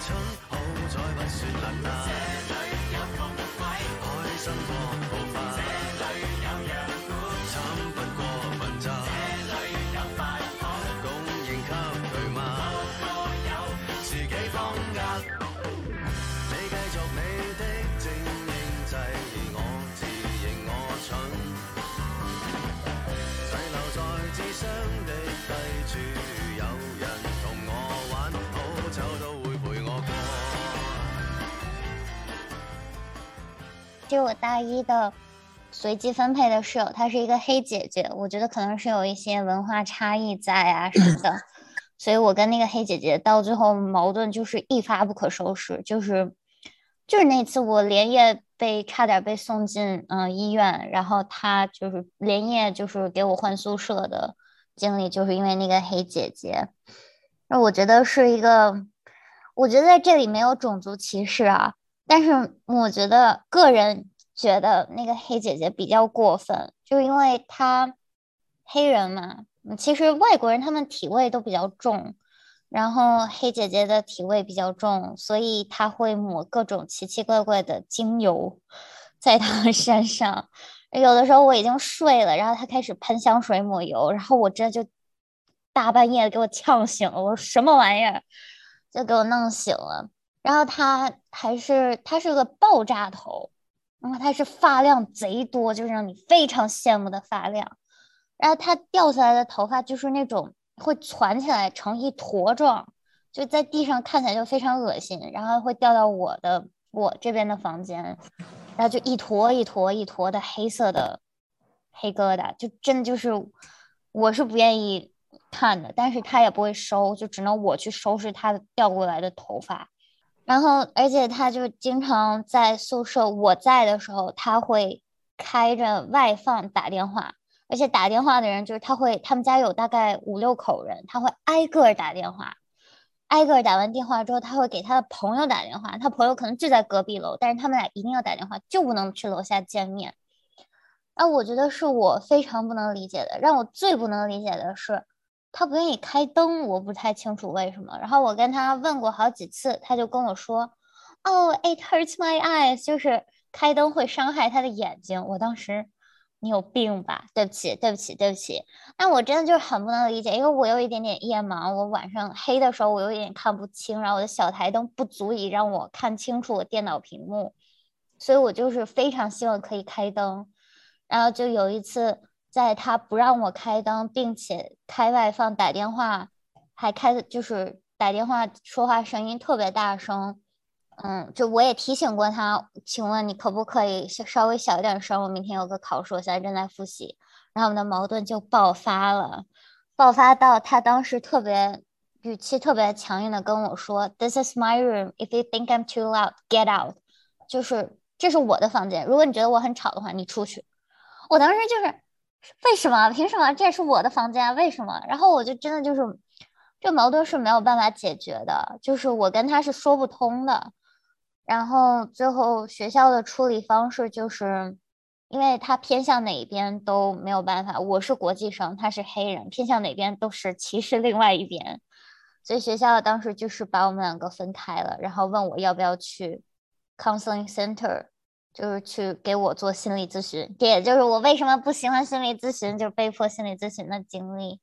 蠢，好彩不算难啊。这里有共轨，开心过步伐。这里有阳光，惨不过笨习。这里有快活，供应给对骂。个个有自己风格，你继续你的精英制，我自认我蠢，滞留在智商的低处。大一的随机分配的室友，她是一个黑姐姐，我觉得可能是有一些文化差异在啊什么的，所以我跟那个黑姐姐到最后矛盾就是一发不可收拾，就是就是那次我连夜被差点被送进嗯医院，然后她就是连夜就是给我换宿舍的经历，就是因为那个黑姐姐，那我觉得是一个，我觉得在这里没有种族歧视啊。但是我觉得个人觉得那个黑姐姐比较过分，就是因为她黑人嘛，其实外国人他们体味都比较重，然后黑姐姐的体味比较重，所以她会抹各种奇奇怪怪的精油在她身上。有的时候我已经睡了，然后她开始喷香水抹油，然后我这就大半夜给我呛醒了，我说什么玩意儿，就给我弄醒了。然后他还是他是个爆炸头，然后他是发量贼多，就是让你非常羡慕的发量。然后他掉下来的头发就是那种会攒起来成一坨状，就在地上看起来就非常恶心。然后会掉到我的我这边的房间，然后就一坨一坨一坨的黑色的黑疙瘩，就真的就是我是不愿意看的，但是他也不会收，就只能我去收拾他掉过来的头发。然后，而且他就经常在宿舍，我在的时候，他会开着外放打电话，而且打电话的人就是他会，他们家有大概五六口人，他会挨个打电话，挨个打完电话之后，他会给他的朋友打电话，他朋友可能就在隔壁楼，但是他们俩一定要打电话，就不能去楼下见面。啊，我觉得是我非常不能理解的，让我最不能理解的是。他不愿意开灯，我不太清楚为什么。然后我跟他问过好几次，他就跟我说：“哦，it hurts my eyes，就是开灯会伤害他的眼睛。”我当时，你有病吧？对不起，对不起，对不起。那我真的就是很不能理解，因为我有一点点夜盲，我晚上黑的时候我有一点看不清，然后我的小台灯不足以让我看清楚我电脑屏幕，所以我就是非常希望可以开灯。然后就有一次。在他不让我开灯，并且开外放打电话，还开就是打电话说话声音特别大声，嗯，就我也提醒过他，请问你可不可以稍微小一点声？我明天有个考试，我现在正在复习。然后我们的矛盾就爆发了，爆发到他当时特别语气特别强硬的跟我说：“This is my room. If you think I'm too loud, get out。”就是这是我的房间，如果你觉得我很吵的话，你出去。我当时就是。为什么？凭什么？这是我的房间，为什么？然后我就真的就是这矛盾是没有办法解决的，就是我跟他是说不通的。然后最后学校的处理方式就是，因为他偏向哪一边都没有办法。我是国际生，他是黑人，偏向哪边都是歧视另外一边。所以学校当时就是把我们两个分开了，然后问我要不要去 counseling center，就是去给我做心理咨询。这也就是我为什么不喜欢心理咨询，就是被迫心理咨询的经历。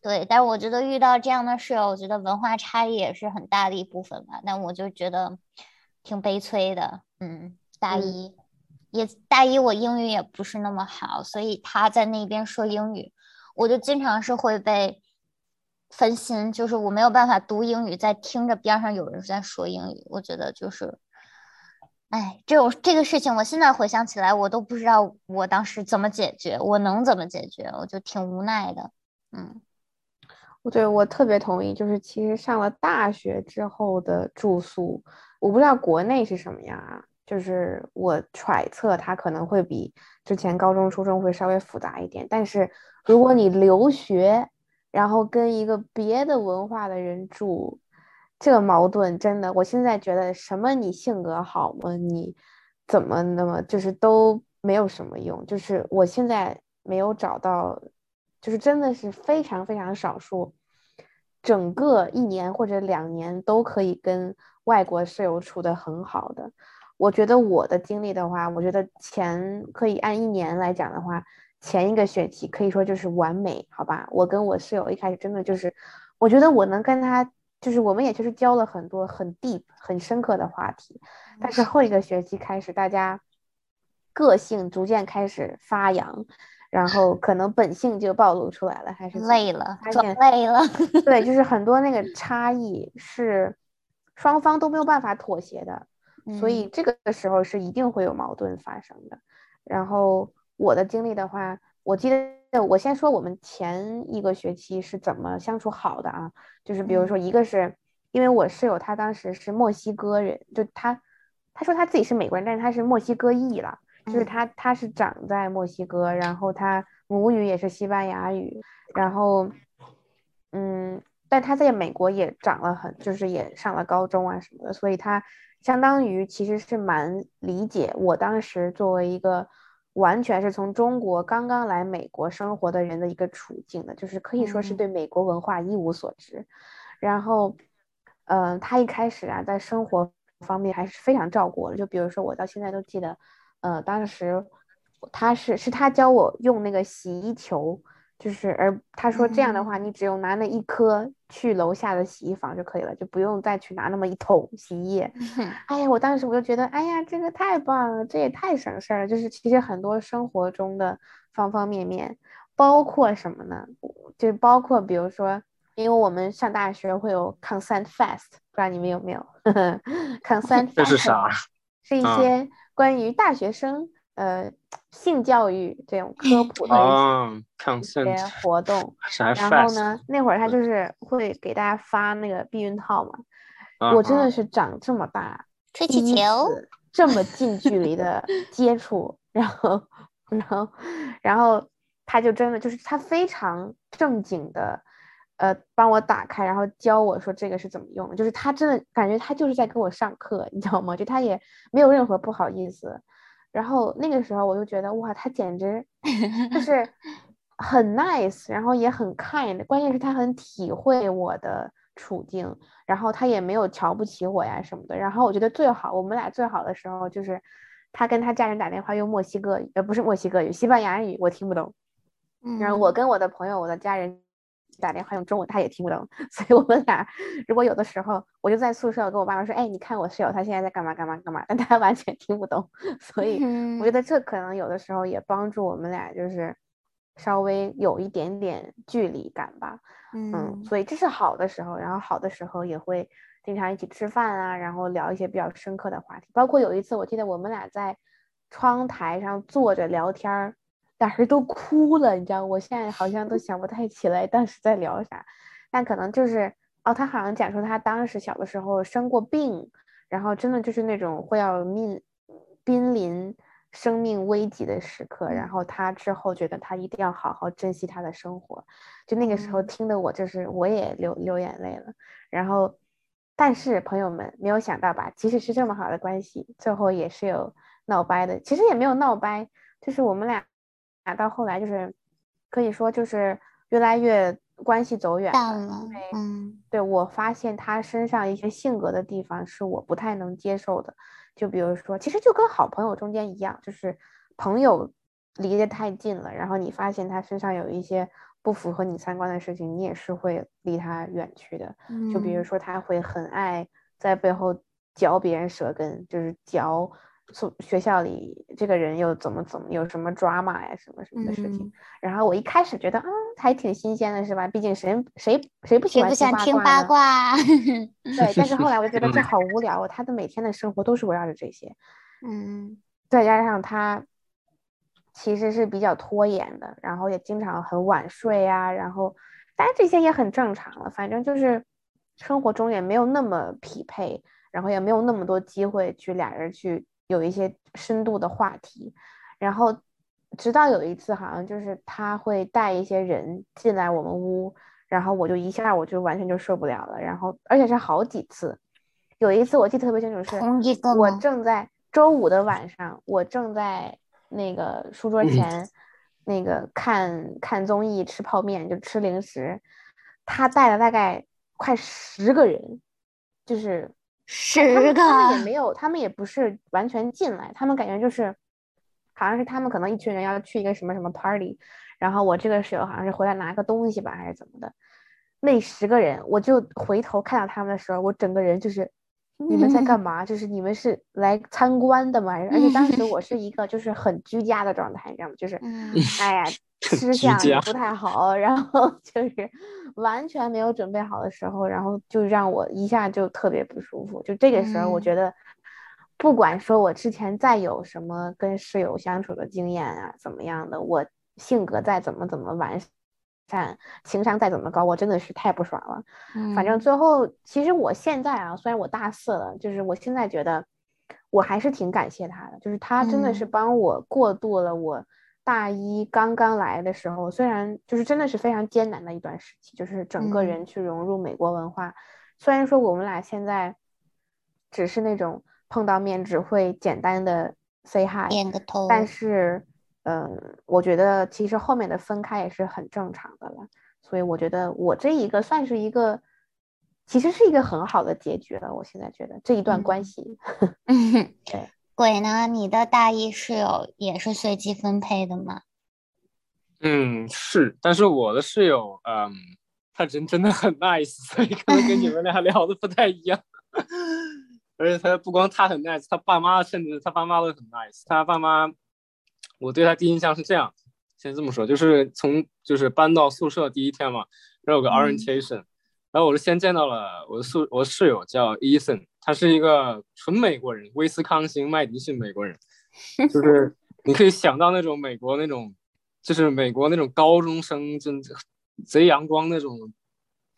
对，但是我觉得遇到这样的室友，我觉得文化差异也是很大的一部分吧。但我就觉得。挺悲催的，嗯，大一也大一，我英语也不是那么好，所以他在那边说英语，我就经常是会被分心，就是我没有办法读英语，在听着边上有人在说英语，我觉得就是，哎，这种这个事情，我现在回想起来，我都不知道我当时怎么解决，我能怎么解决，我就挺无奈的，嗯，我对我特别同意，就是其实上了大学之后的住宿。我不知道国内是什么样啊，就是我揣测它可能会比之前高中、初中会稍微复杂一点。但是如果你留学，然后跟一个别的文化的人住，这个矛盾真的，我现在觉得什么你性格好吗？你怎么那么就是都没有什么用。就是我现在没有找到，就是真的是非常非常少数，整个一年或者两年都可以跟。外国室友处的很好的，我觉得我的经历的话，我觉得前可以按一年来讲的话，前一个学期可以说就是完美，好吧？我跟我室友一开始真的就是，我觉得我能跟他，就是我们也确实教了很多很 deep 很深刻的话题，但是后一个学期开始，大家个性逐渐开始发扬，然后可能本性就暴露出来了，还是累了，发现累了，对，就是 很多那个差异是。双方都没有办法妥协的，所以这个时候是一定会有矛盾发生的。然后我的经历的话，我记得我先说我们前一个学期是怎么相处好的啊，就是比如说一个是因为我室友他当时是墨西哥人，就他他说他自己是美国人，但是他是墨西哥裔了，就是他他是长在墨西哥，然后他母语也是西班牙语，然后嗯。但他在美国也长了很，就是也上了高中啊什么的，所以他相当于其实是蛮理解我当时作为一个完全是从中国刚刚来美国生活的人的一个处境的，就是可以说是对美国文化一无所知。然后，嗯，他一开始啊，在生活方面还是非常照顾我的，就比如说我到现在都记得，呃，当时他是是他教我用那个洗衣球。就是，而他说这样的话，你只用拿那一颗去楼下的洗衣房就可以了，就不用再去拿那么一桶洗衣液。哎呀，我当时我就觉得，哎呀，这个太棒了，这也太省事儿了。就是其实很多生活中的方方面面，包括什么呢？就包括比如说，因为我们上大学会有 consent fest，不知道你们有没有？consent fest 是啥？是一些关于大学生。呃，性教育这种科普的一些活动，然后呢，那会儿他就是会给大家发那个避孕套嘛。我真的是长这么大，吹气球，这么近距离的 接触，然后，然后，然后他就真的就是他非常正经的，呃，帮我打开，然后教我说这个是怎么用的，就是他真的感觉他就是在给我上课，你知道吗？就他也没有任何不好意思。然后那个时候我就觉得哇，他简直 就是很 nice，然后也很 kind，关键是他很体会我的处境，然后他也没有瞧不起我呀什么的。然后我觉得最好，我们俩最好的时候就是他跟他家人打电话用墨西哥语，呃，不是墨西哥语，西班牙语，我听不懂。然后我跟我的朋友、我的家人。打电话用中文，他也听不懂，所以我们俩如果有的时候，我就在宿舍跟我爸妈说：“哎，你看我室友他现在在干嘛干嘛干嘛。”但他完全听不懂，所以我觉得这可能有的时候也帮助我们俩，就是稍微有一点点距离感吧。嗯，所以这是好的时候，然后好的时候也会经常一起吃饭啊，然后聊一些比较深刻的话题。包括有一次，我记得我们俩在窗台上坐着聊天儿。俩人都哭了，你知道，我现在好像都想不太起来当时在聊啥，但可能就是哦，他好像讲说他当时小的时候生过病，然后真的就是那种会要命濒临生命危急的时刻，然后他之后觉得他一定要好好珍惜他的生活，就那个时候听的我就是我也流流眼泪了。然后，但是朋友们没有想到吧，即使是这么好的关系，最后也是有闹掰的。其实也没有闹掰，就是我们俩俩到后来就是可以说就是越来越关系走远了。嗯，对我发现他身上一些性格的地方是我不太能接受的。就比如说，其实就跟好朋友中间一样，就是朋友离得太近了，然后你发现他身上有一些不符合你三观的事情，你也是会离他远去的。就比如说，他会很爱在背后嚼别人舌根，就是嚼。宿学校里这个人又怎么怎么有什么 drama 呀，什么什么的事情。然后我一开始觉得啊，还挺新鲜的，是吧？毕竟谁谁谁不喜欢听八卦？对。但是后来我就觉得这好无聊，他的每天的生活都是围绕着这些。嗯。再加上他其实是比较拖延的，然后也经常很晚睡啊，然后当然这些也很正常了。反正就是生活中也没有那么匹配，然后也没有那么多机会去俩人去。有一些深度的话题，然后直到有一次，好像就是他会带一些人进来我们屋，然后我就一下我就完全就受不了了，然后而且是好几次，有一次我记得特别清楚，是我正在周五的晚上，我正在那个书桌前那个看看综艺吃泡面就吃零食，他带了大概快十个人，就是。十个，他们也没有，他们也不是完全进来，他们感觉就是，好像是他们可能一群人要去一个什么什么 party，然后我这个室友好像是回来拿个东西吧，还是怎么的，那十个人，我就回头看到他们的时候，我整个人就是。你们在干嘛？就是你们是来参观的吗？而且当时我是一个就是很居家的状态，你知道吗？就是，哎呀，思想不太好，然后 就是完全没有准备好的时候，然后就让我一下就特别不舒服。就这个时候，我觉得，不管说我之前再有什么跟室友相处的经验啊，怎么样的，我性格再怎么怎么完善。看情商再怎么高，我真的是太不爽了。反正最后，其实我现在啊，虽然我大四了，就是我现在觉得我还是挺感谢他的，就是他真的是帮我过渡了我大一刚刚来的时候，虽然就是真的是非常艰难的一段时期，就是整个人去融入美国文化。虽然说我们俩现在只是那种碰到面只会简单的 say hi，点个头，但是。嗯，我觉得其实后面的分开也是很正常的了，所以我觉得我这一个算是一个，其实是一个很好的结局了。我现在觉得这一段关系，对，鬼呢？你的大一室友也是随机分配的吗？嗯，是，但是我的室友，嗯，他人真的很 nice，所以可能跟你们俩聊的不太一样。而且他不光他很 nice，他爸妈甚至他爸妈都很 nice，他爸妈。我对他第一印象是这样，先这么说，就是从就是搬到宿舍第一天嘛，然后有个 orientation，然后我是先见到了我的宿我的室友叫 Ethan，他是一个纯美国人，威斯康星麦迪逊美国人，就是你可以想到那种美国那种，就是美国那种高中生，真贼阳光那种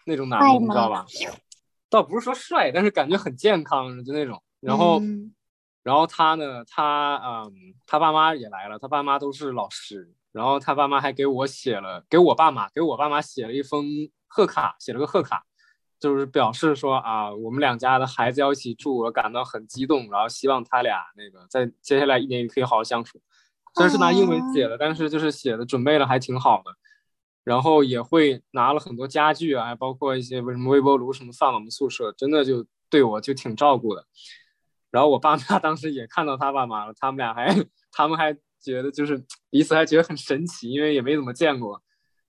那种男的，你知道吧？倒不是说帅，但是感觉很健康，就那种，然后。然后他呢，他嗯，他爸妈也来了，他爸妈都是老师。然后他爸妈还给我写了，给我爸妈，给我爸妈写了一封贺卡，写了个贺卡，就是表示说啊，我们两家的孩子要一起住，我感到很激动，然后希望他俩那个在接下来一年也可以好好相处。虽然是拿英文写的，但是就是写的准备的还挺好的。然后也会拿了很多家具啊，包括一些什么微波炉什么放我们宿舍，真的就对我就挺照顾的。然后我爸妈 当时也看到他爸妈了，他们俩还，他们还觉得就是彼此还觉得很神奇，因为也没怎么见过，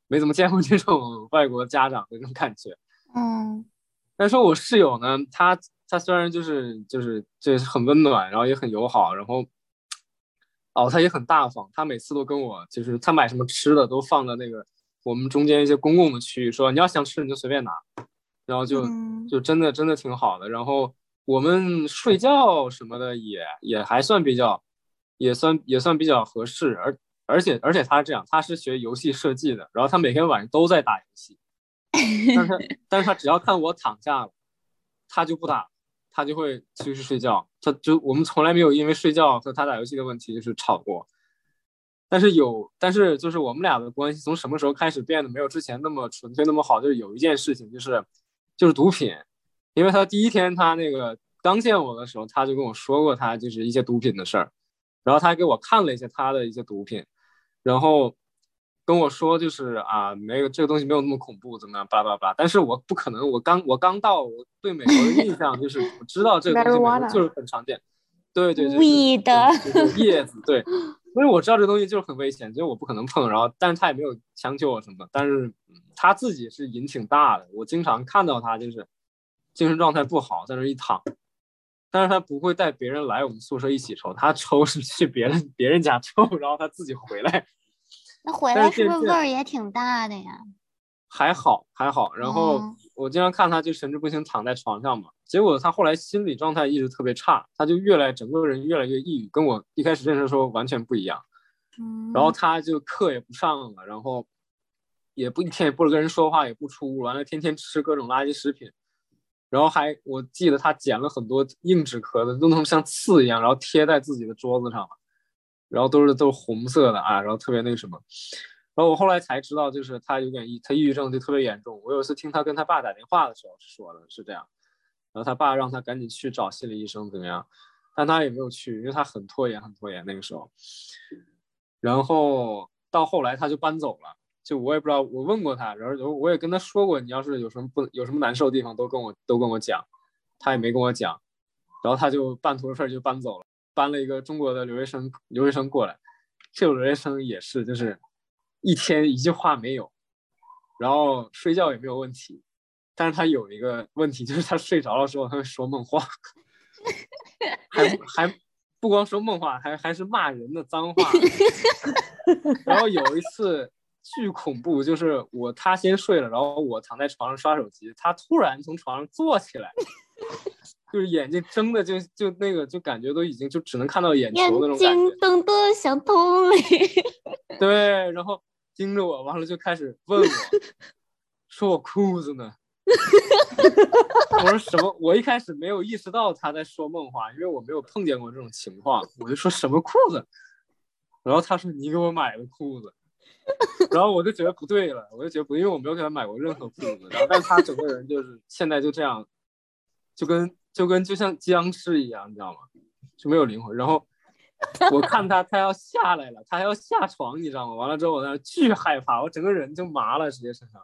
没怎么见过这种外国家长的那种感觉。嗯。但是我室友呢，他他虽然就是就是就是很温暖，然后也很友好，然后，哦，他也很大方，他每次都跟我就是他买什么吃的都放在那个我们中间一些公共的区域，说你要想吃你就随便拿，然后就就真的真的挺好的，然后。我们睡觉什么的也也还算比较，也算也算比较合适，而而且而且他这样，他是学游戏设计的，然后他每天晚上都在打游戏，但是但是他只要看我躺下了，他就不打，他就会继续睡觉。他就我们从来没有因为睡觉和他打游戏的问题就是吵过。但是有，但是就是我们俩的关系从什么时候开始变得没有之前那么纯粹那么好？就是有一件事情，就是就是毒品。因为他第一天他那个刚见我的时候，他就跟我说过他就是一些毒品的事儿，然后他还给我看了一些他的一些毒品，然后跟我说就是啊，没有这个东西没有那么恐怖，怎么样，巴拉巴拉。但是我不可能，我刚我刚到，我对美国的印象就是 我知道这个东西美国就是很常见，对对对，味的叶子对。因为我知道这东西就是很危险，所以我不可能碰。然后，但是他也没有强求我什么。但是他自己是瘾挺大的，我经常看到他就是精神状态不好，在那一躺。但是他不会带别人来我们宿舍一起抽，他抽是去别人别人家抽，然后他自己回来。那回来是不是味儿也挺大的呀？还好还好。然后我经常看他就神志不清躺在床上嘛。结果他后来心理状态一直特别差，他就越来整个人越来越抑郁，跟我一开始认识的时候完全不一样。嗯，然后他就课也不上了，然后也不一天也不跟人说话，也不出屋，完了天天吃各种垃圾食品，然后还我记得他捡了很多硬纸壳子，弄成像刺一样，然后贴在自己的桌子上然后都是都是红色的啊，然后特别那个什么。然后我后来才知道，就是他有点抑，他抑郁症就特别严重。我有一次听他跟他爸打电话的时候说的是这样。然后他爸让他赶紧去找心理医生，怎么样？但他也没有去，因为他很拖延，很拖延那个时候。然后到后来他就搬走了，就我也不知道，我问过他，然后我也跟他说过，你要是有什么不有什么难受的地方，都跟我都跟我讲，他也没跟我讲。然后他就半途事儿就搬走了，搬了一个中国的留学生留学生过来，这个留学生也是，就是一天一句话没有，然后睡觉也没有问题。但是他有一个问题，就是他睡着了之后他会说梦话，还还不光说梦话，还还是骂人的脏话。然后有一次巨恐怖，就是我他先睡了，然后我躺在床上刷手机，他突然从床上坐起来，就是眼睛睁的就就那个就感觉都已经就只能看到眼球那种感觉，眼睛瞪得像铜铃。对，然后盯着我，完了就开始问我，说我裤子呢。我说什么？我一开始没有意识到他在说梦话，因为我没有碰见过这种情况。我就说什么裤子？然后他说你给我买的裤子。然后我就觉得不对了，我就觉得不，因为我没有给他买过任何裤子。然后，但他整个人就是现在就这样，就跟就跟就像僵尸一样，你知道吗？就没有灵魂。然后我看他，他要下来了，他还要下床，你知道吗？完了之后，我那巨害怕，我整个人就麻了，直接身上。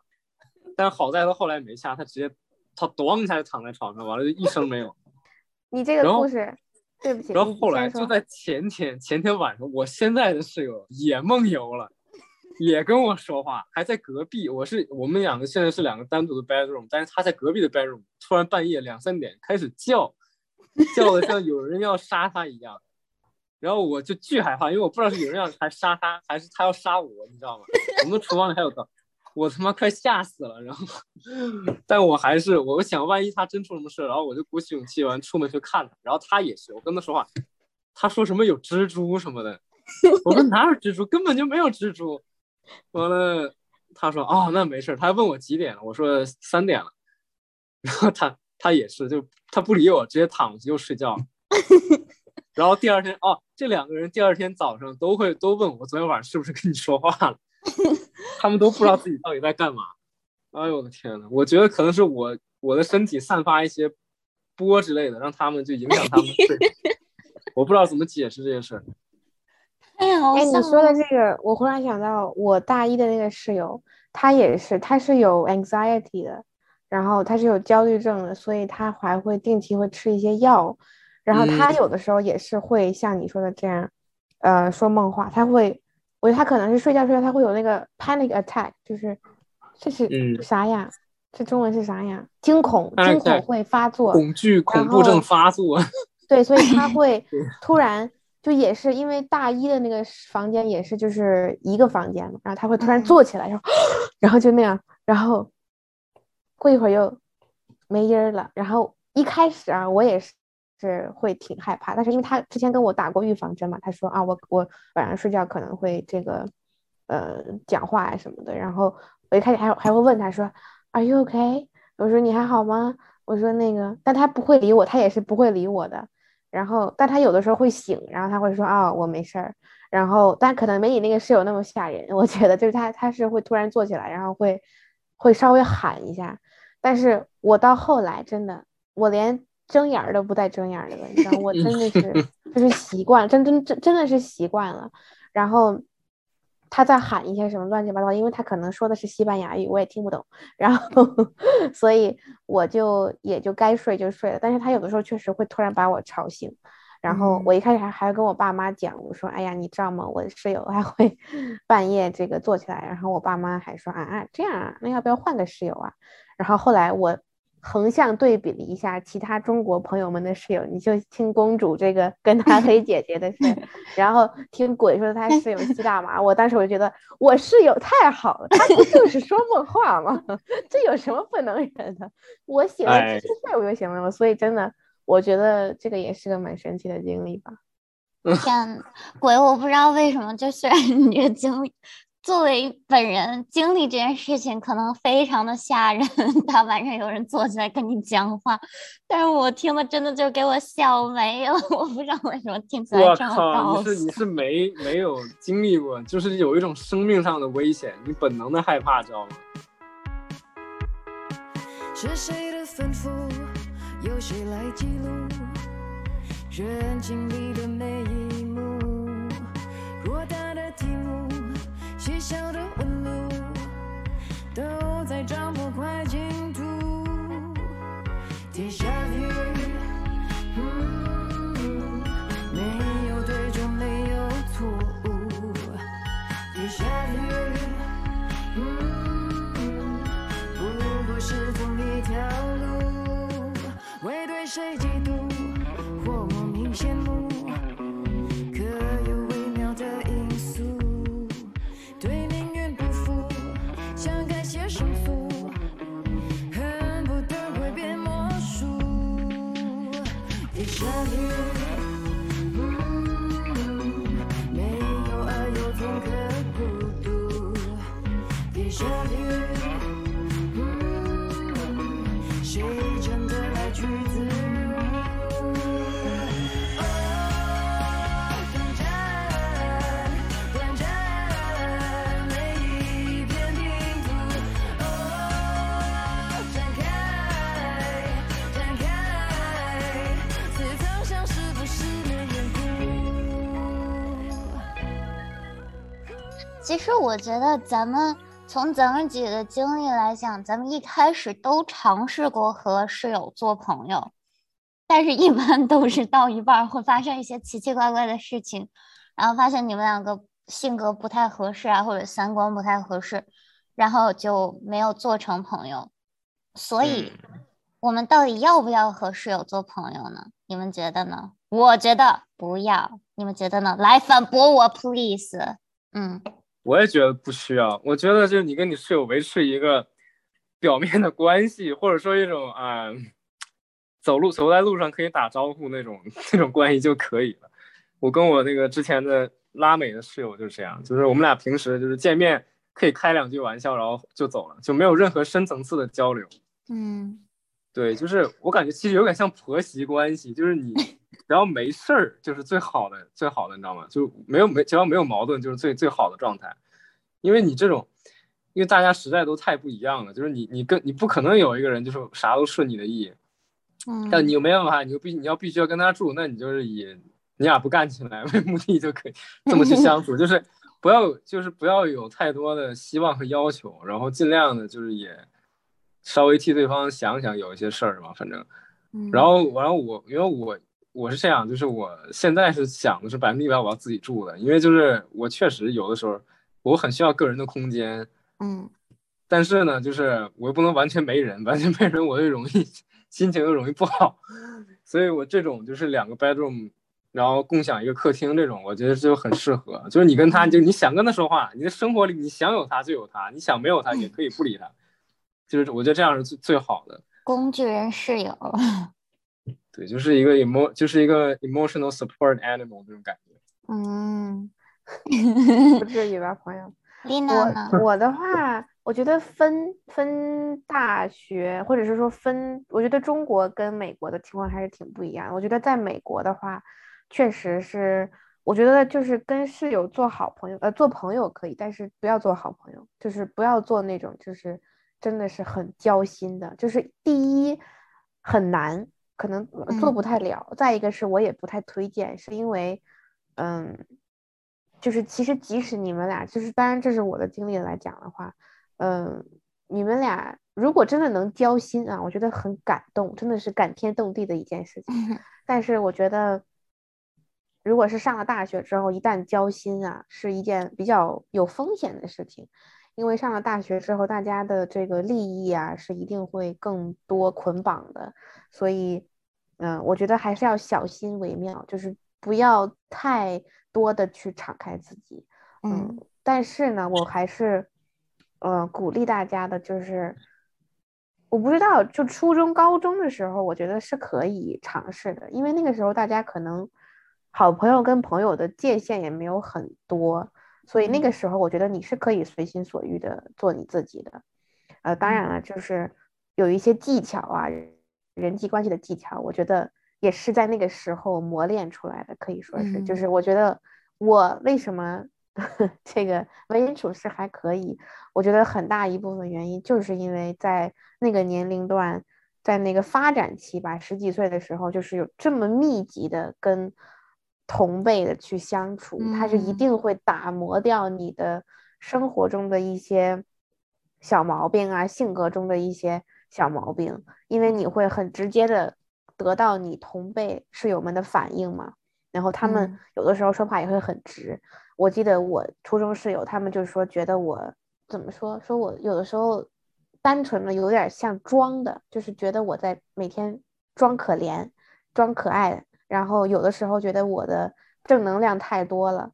但好在他后来没下，他直接他咣一下就躺在床上，完了就一声没有。你这个故事，对不起。然后后来就在前天前天晚上，我现在的室友也梦游了，也跟我说话，还在隔壁。我是我们两个现在是两个单独的 bedroom，但是他在隔壁的 bedroom，突然半夜两三点开始叫，叫的像有人要杀他一样。然后我就巨害怕，因为我不知道是有人要还杀他，还是他要杀我，你知道吗？我们厨房里还有个。我他妈快吓死了，然后，但我还是我想，万一他真出什么事，然后我就鼓起勇气完出门去看他，然后他也是，我跟他说话，他说什么有蜘蛛什么的，我说哪有蜘蛛，根本就没有蜘蛛，完了，他说哦那没事，他还问我几点了，我说三点了，然后他他也是，就他不理我，直接躺着又睡觉，然后第二天哦，这两个人第二天早上都会都问我昨天晚上是不是跟你说话了。他们都不知道自己到底在干嘛。哎呦我的天呐，我觉得可能是我我的身体散发一些波之类的，让他们就影响他们睡。我不知道怎么解释这件事。哎呀，哎，你说的这个，我忽然想到，我大一的那个室友，他也是，他是有 anxiety 的，然后他是有焦虑症的，所以他还会定期会吃一些药。然后他有的时候也是会像你说的这样，呃，说梦话，他会。我觉得他可能是睡觉睡觉，他会有那个 panic attack，就是这是啥呀？这中文是啥呀？惊恐，惊恐会发作，恐惧恐怖症发作。对，所以他会突然就也是因为大一的那个房间也是就是一个房间嘛，然后他会突然坐起来，然后 然后就那样，然后过一会儿又没音儿了。然后一开始啊，我也是。是会挺害怕，但是因为他之前跟我打过预防针嘛，他说啊，我我晚上睡觉可能会这个呃讲话呀什么的，然后我一开始还还会问他说，Are you okay？我说你还好吗？我说那个，但他不会理我，他也是不会理我的。然后，但他有的时候会醒，然后他会说啊，我没事儿。然后，但可能没你那个室友那么吓人。我觉得就是他，他是会突然坐起来，然后会会稍微喊一下。但是我到后来真的，我连睁眼都不带睁眼的了，你知道，我真的是 就是习惯，真真真真的是习惯了。然后。他在喊一些什么乱七八糟，因为他可能说的是西班牙语，我也听不懂。然后，所以我就也就该睡就睡了。但是他有的时候确实会突然把我吵醒。然后我一开始还还跟我爸妈讲，我说：“哎呀，你知道吗？我室友还会半夜这个坐起来。”然后我爸妈还说：“啊啊，这样啊，那要不要换个室友啊？”然后后来我。横向对比了一下其他中国朋友们的室友，你就听公主这个跟她黑 姐姐的事，然后听鬼说她室友吸大麻，我当时我就觉得我室友太好了，她不就是说梦话吗？这有什么不能忍的？我写了七岁我就行了，所以真的，我觉得这个也是个蛮神奇的经历吧。天，鬼，我不知道为什么，就虽然你这个经历。作为本人经历这件事情，可能非常的吓人。大晚上有人坐起来跟你讲话，但是我听的真的就给我笑没了。我不知道为什么听起来这么高兴。你是你是没没有经历过，就是有一种生命上的危险，你本能的害怕，知道吗？是谁的吩咐？由谁来记录？人经历的每一幕，偌大的题目。微小的纹路都在掌握快进度。天下雨，没有对错，没有错误。天下雨，不过是同一条路。会对谁其实我觉得咱们从咱们几个的经历来讲，咱们一开始都尝试过和室友做朋友，但是一般都是到一半会发生一些奇奇怪怪的事情，然后发现你们两个性格不太合适啊，或者三观不太合适，然后就没有做成朋友。所以，我们到底要不要和室友做朋友呢？你们觉得呢？我觉得不要。你们觉得呢？来反驳我，please。嗯。我也觉得不需要，我觉得就是你跟你室友维持一个表面的关系，或者说一种啊，走路走在路上可以打招呼那种那种关系就可以了。我跟我那个之前的拉美的室友就是这样，就是我们俩平时就是见面可以开两句玩笑，然后就走了，就没有任何深层次的交流。嗯，对，就是我感觉其实有点像婆媳关系，就是你。只要没事儿，就是最好的，最好的，你知道吗？就没有没，只要没有矛盾，就是最最好的状态。因为你这种，因为大家实在都太不一样了，就是你你跟你不可能有一个人就是啥都顺你的意，嗯，但你又没办法，你就必你要必须要跟他住，那你就是以你俩不干起来 为目的就可以这么去 相处，就是不要就是不要有太多的希望和要求，然后尽量的就是也稍微替对方想想有一些事儿嘛，反正，然后然后我因为我。我是这样，就是我现在是想的是百分之一百我要自己住的，因为就是我确实有的时候我很需要个人的空间，嗯，但是呢，就是我又不能完全没人，完全没人我又容易心情又容易不好，所以我这种就是两个 bedroom，然后共享一个客厅这种，我觉得就很适合，就是你跟他就你想跟他说话，你的生活里你想有他就有他，你想没有他也可以不理他，就是我觉得这样是最最好的。工具人室友。对，就是一个 emo，就是一个 emotional support animal 这种感觉。嗯，不至于吧，朋友。我我的话，我觉得分分大学，或者是说分，我觉得中国跟美国的情况还是挺不一样。我觉得在美国的话，确实是，我觉得就是跟室友做好朋友，呃，做朋友可以，但是不要做好朋友，就是不要做那种就是真的是很交心的。就是第一很难，可能做不太了。再一个是我也不太推荐，是因为，嗯。就是其实即使你们俩，就是当然这是我的经历来讲的话，嗯，你们俩如果真的能交心啊，我觉得很感动，真的是感天动地的一件事情。但是我觉得，如果是上了大学之后，一旦交心啊，是一件比较有风险的事情，因为上了大学之后，大家的这个利益啊是一定会更多捆绑的，所以，嗯，我觉得还是要小心为妙，就是不要太。多的去敞开自己，嗯，但是呢，我还是，呃，鼓励大家的，就是，我不知道，就初中、高中的时候，我觉得是可以尝试的，因为那个时候大家可能好朋友跟朋友的界限也没有很多，所以那个时候我觉得你是可以随心所欲的做你自己的，呃，当然了，就是有一些技巧啊，人际关系的技巧，我觉得。也是在那个时候磨练出来的，可以说是，就是我觉得我为什么 这个为人处事还可以，我觉得很大一部分原因就是因为在那个年龄段，在那个发展期吧，十几岁的时候，就是有这么密集的跟同辈的去相处，它是一定会打磨掉你的生活中的一些小毛病啊，性格中的一些小毛病，因为你会很直接的。得到你同辈室友们的反应嘛，然后他们有的时候说话也会很直。我记得我初中室友，他们就是说觉得我怎么说，说我有的时候单纯的有点像装的，就是觉得我在每天装可怜、装可爱，然后有的时候觉得我的正能量太多了，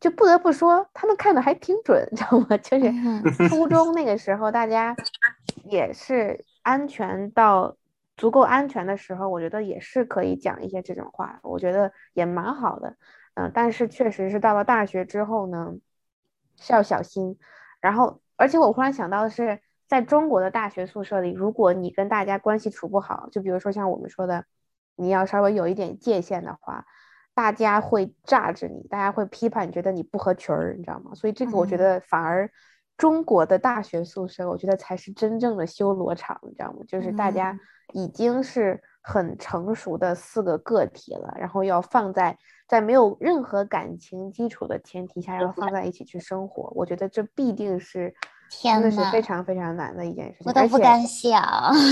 就不得不说他们看的还挺准，知道吗？就是初中那个时候，大家也是安全到。足够安全的时候，我觉得也是可以讲一些这种话，我觉得也蛮好的。嗯，但是确实是到了大学之后呢，是要小心。然后，而且我忽然想到的是，在中国的大学宿舍里，如果你跟大家关系处不好，就比如说像我们说的，你要稍微有一点界限的话，大家会炸着你，大家会批判，觉得你不合群儿，你知道吗？所以这个我觉得反而中国的大学宿舍，我觉得才是真正的修罗场，你知道吗？就是大家。已经是很成熟的四个个体了，然后要放在在没有任何感情基础的前提下，要放在一起去生活，我觉得这必定是真的是非常非常难的一件事情。我都不敢想。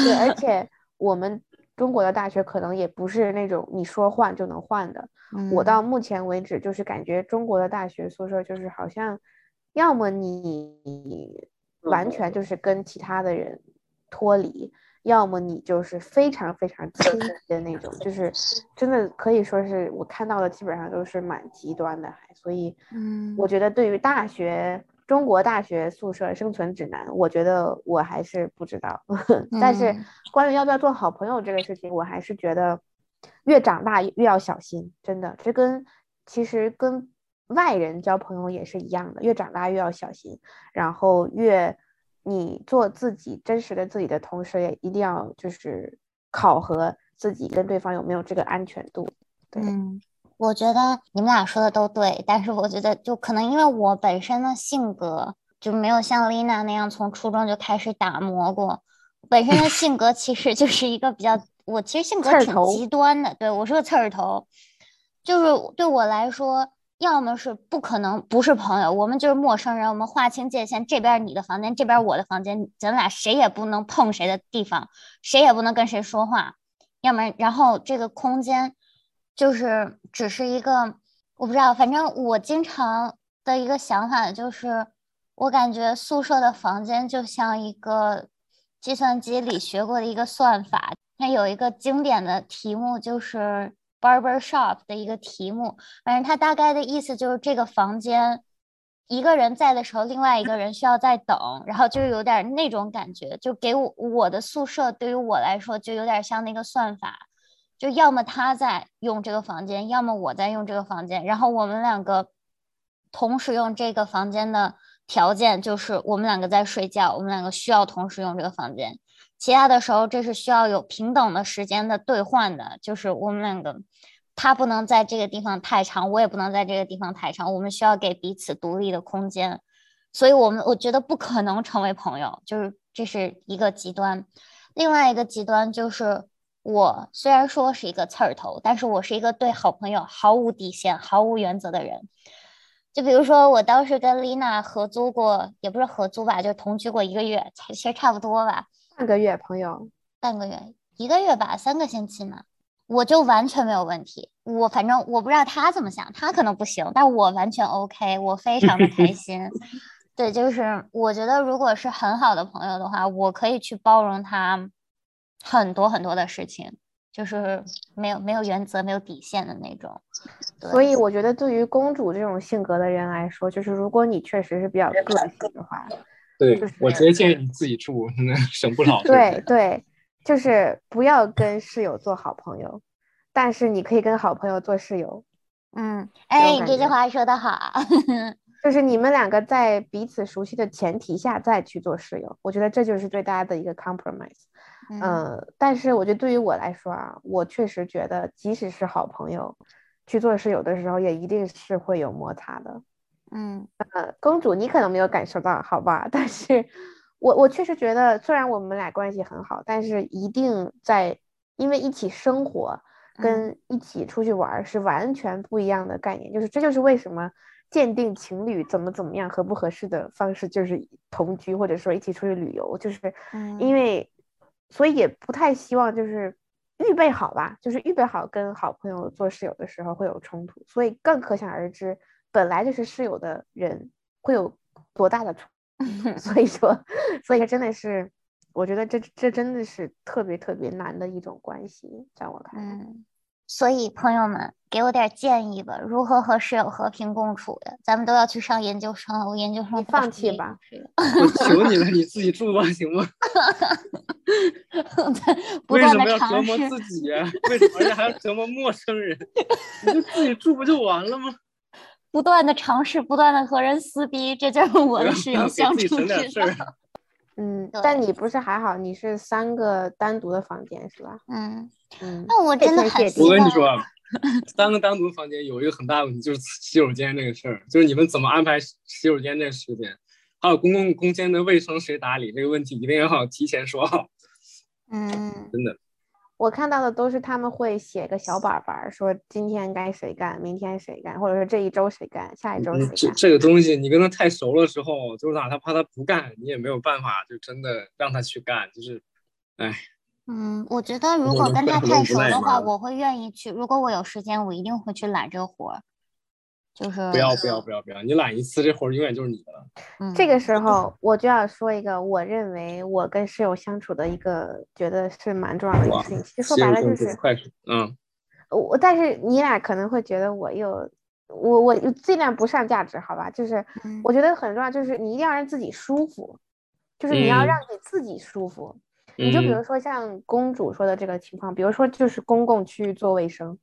对，而且我们中国的大学可能也不是那种你说换就能换的。我到目前为止就是感觉中国的大学宿舍就是好像，要么你完全就是跟其他的人脱离。要么你就是非常非常亲的那种，就是真的可以说是我看到的基本上都是蛮极端的，还所以，嗯，我觉得对于大学中国大学宿舍生存指南，我觉得我还是不知道。但是关于要不要做好朋友这个事情，我还是觉得越长大越要小心，真的，这跟其实跟外人交朋友也是一样的，越长大越要小心，然后越。你做自己真实的自己的同时，也一定要就是考核自己跟对方有没有这个安全度。嗯，我觉得你们俩说的都对，但是我觉得就可能因为我本身的性格就没有像丽娜那样从初中就开始打磨过，本身的性格其实就 是一个比较，我其实性格挺极端的，对我是个刺儿头，就是对我来说。要么是不可能不是朋友，我们就是陌生人，我们划清界限，这边你的房间，这边我的房间，咱俩谁也不能碰谁的地方，谁也不能跟谁说话，要么然后这个空间就是只是一个，我不知道，反正我经常的一个想法就是，我感觉宿舍的房间就像一个计算机里学过的一个算法，它有一个经典的题目就是。Barber shop 的一个题目，反正它大概的意思就是这个房间一个人在的时候，另外一个人需要在等，然后就是有点那种感觉，就给我我的宿舍对于我来说就有点像那个算法，就要么他在用这个房间，要么我在用这个房间，然后我们两个同时用这个房间的条件就是我们两个在睡觉，我们两个需要同时用这个房间。其他的时候，这是需要有平等的时间的兑换的，就是我们两个，他不能在这个地方太长，我也不能在这个地方太长，我们需要给彼此独立的空间。所以，我们我觉得不可能成为朋友，就是这是一个极端。另外一个极端就是，我虽然说是一个刺儿头，但是我是一个对好朋友毫无底线、毫无原则的人。就比如说，我当时跟丽娜合租过，也不是合租吧，就同居过一个月，其实差不多吧。半个月，朋友，半个月，一个月吧，三个星期嘛，我就完全没有问题。我反正我不知道他怎么想，他可能不行，但我完全 OK，我非常的开心。对，就是我觉得如果是很好的朋友的话，我可以去包容他很多很多的事情，就是没有没有原则、没有底线的那种。所以我觉得，对于公主这种性格的人来说，就是如果你确实是比较个性的话。对我直接建议你自己住，省不少。对对，就是不要跟室友做好朋友，但是你可以跟好朋友做室友。嗯，哎，这句话说的好，就是你们两个在彼此熟悉的前提下再去做室友，我觉得这就是对大家的一个 compromise。嗯，但是我觉得对于我来说啊，我确实觉得即使是好朋友去做室友的时候，也一定是会有摩擦的。嗯呃，公主，你可能没有感受到，好吧？但是，我我确实觉得，虽然我们俩关系很好，但是一定在，因为一起生活跟一起出去玩是完全不一样的概念。就是这就是为什么鉴定情侣怎么怎么样合不合适的方式，就是同居或者说一起出去旅游，就是因为，所以也不太希望就是预备好吧，就是预备好跟好朋友做室友的时候会有冲突，所以更可想而知。本来就是室友的人会有多大的冲 所以说，所以真的是，我觉得这这真的是特别特别难的一种关系，在我看来。嗯，所以朋友们给我点建议吧，如何和室友和平共处的？咱们都要去上研究生了，我研究生放弃吧，我求你了，你自己住吧，行吗？为什么要折磨自己？为什么还要折磨陌生人？你就自己住不就完了吗？不断的尝试，不断的和人撕逼，这就是我的室友相处之道。嗯，但你不是还好？你是三个单独的房间是吧？嗯嗯。那我真的很……我跟你说，三个单独房间有一个很大的问题，就是洗手间这个事儿，就是你们怎么安排洗手间这个时间，还有公共空间的卫生谁打理这个问题，一定要提前说好。嗯，真的。我看到的都是他们会写个小板板，说今天该谁干，明天谁干，或者说这一周谁干，下一周谁干。这这个东西，你跟他太熟了时候，就是哪怕他不干，你也没有办法，就真的让他去干，就是，哎。嗯，我觉得如果跟他太熟的话，我会愿意去。如果我有时间，我一定会去揽这个活儿。就是不要不要不要不要，你揽一次这活儿永远就是你的了。这个时候我就要说一个，我认为我跟室友相处的一个觉得是蛮重要的一个事情。其实说白了就是，嗯，我但是你俩可能会觉得我又我我尽量不上价值，好吧？就是我觉得很重要，就是你一定要让自己舒服，就是你要让你自己舒服。你就比如说像公主说的这个情况，比如说就是公共区域做卫生，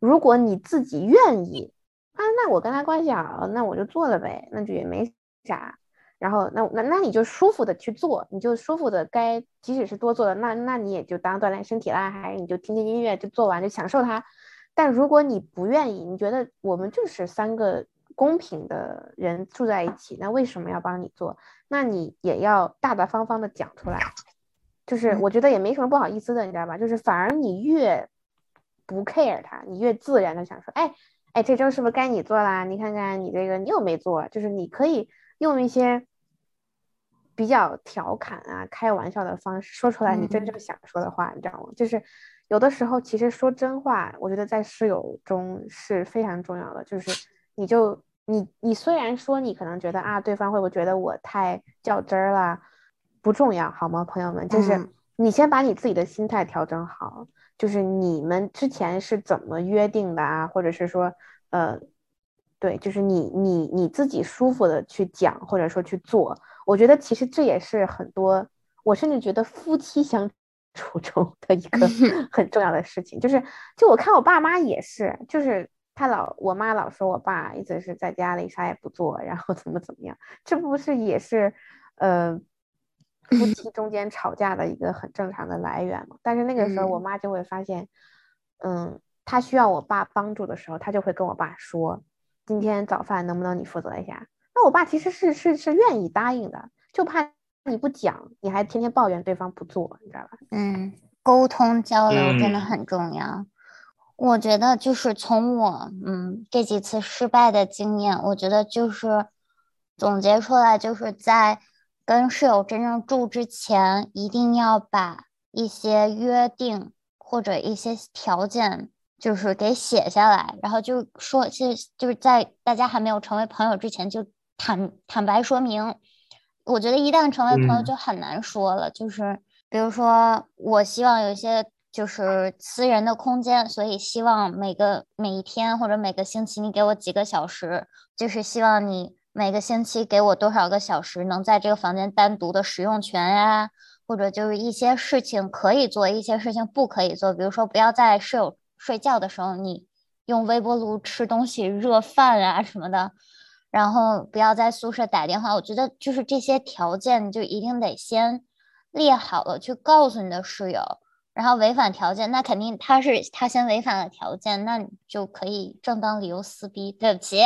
如果你自己愿意。啊，那我跟他关系好，那我就做了呗，那就也没啥。然后那那那你就舒服的去做，你就舒服的该，即使是多做的，那那你也就当锻炼身体啦，还是你就听听音乐就做完就享受它。但如果你不愿意，你觉得我们就是三个公平的人住在一起，那为什么要帮你做？那你也要大大方方的讲出来。就是我觉得也没什么不好意思的，你知道吧？就是反而你越不 care 他，你越自然的想说，哎。哎，这周是不是该你做啦？你看看你这个，你又没做？就是你可以用一些比较调侃啊、开玩笑的方式说出来你真正想说的话，你知道吗？就是有的时候其实说真话，我觉得在室友中是非常重要的。就是你就你你虽然说你可能觉得啊，对方会不会觉得我太较真儿了？不重要，好吗，朋友们？就是你先把你自己的心态调整好。就是你们之前是怎么约定的啊？或者是说，呃，对，就是你你你自己舒服的去讲，或者说去做。我觉得其实这也是很多，我甚至觉得夫妻相处 中的一个 很重要的事情。就是，就我看我爸妈也是，就是他老我妈老说我爸一直是在家里啥也不做，然后怎么怎么样，这不是也是呃夫妻中间吵架的一个很正常的来源嘛？但是那个时候我妈就会发现，嗯，她需要我爸帮助的时候，她就会跟我爸说，今天早饭能不能你负责一下？那我爸其实是是是愿意答应的，就怕你不讲，你还天天抱怨对方不做，你知道吧？嗯，沟通交流真的很重要。我觉得就是从我嗯这几次失败的经验，我觉得就是总结出来，就是在跟室友真正住之前，一定要把一些约定或者一些条件就是给写下来，然后就说，其实就是在大家还没有成为朋友之前就坦坦白说明。我觉得一旦成为朋友就很难说了，就是比如说我希望有一些就是私人的空间，所以希望每个每一天或者每个星期你给我几个小时，就是希望你每个星期给我多少个小时能在这个房间单独的使用权呀，或者就是一些事情可以做，一些事情不可以做，比如说不要在室友睡觉的时候你用微波炉吃东西热饭啊什么的。然后不要在宿舍打电话，我觉得就是这些条件就一定得先列好了，去告诉你的室友。然后违反条件，那肯定他是他先违反了条件，那你就可以正当理由撕逼。对不起，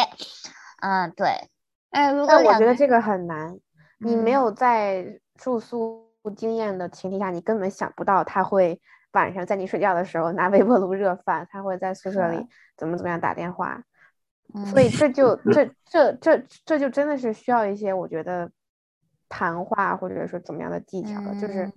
嗯，对。嗯，如果我觉得这个很难，你没有在住宿经验的前提下，你根本想不到他会晚上在你睡觉的时候拿 微波炉热饭，他会在宿舍里怎么怎么样打电话。所以这就 这这这这就真的是需要一些我觉得谈话或者说怎么样的技巧了。就是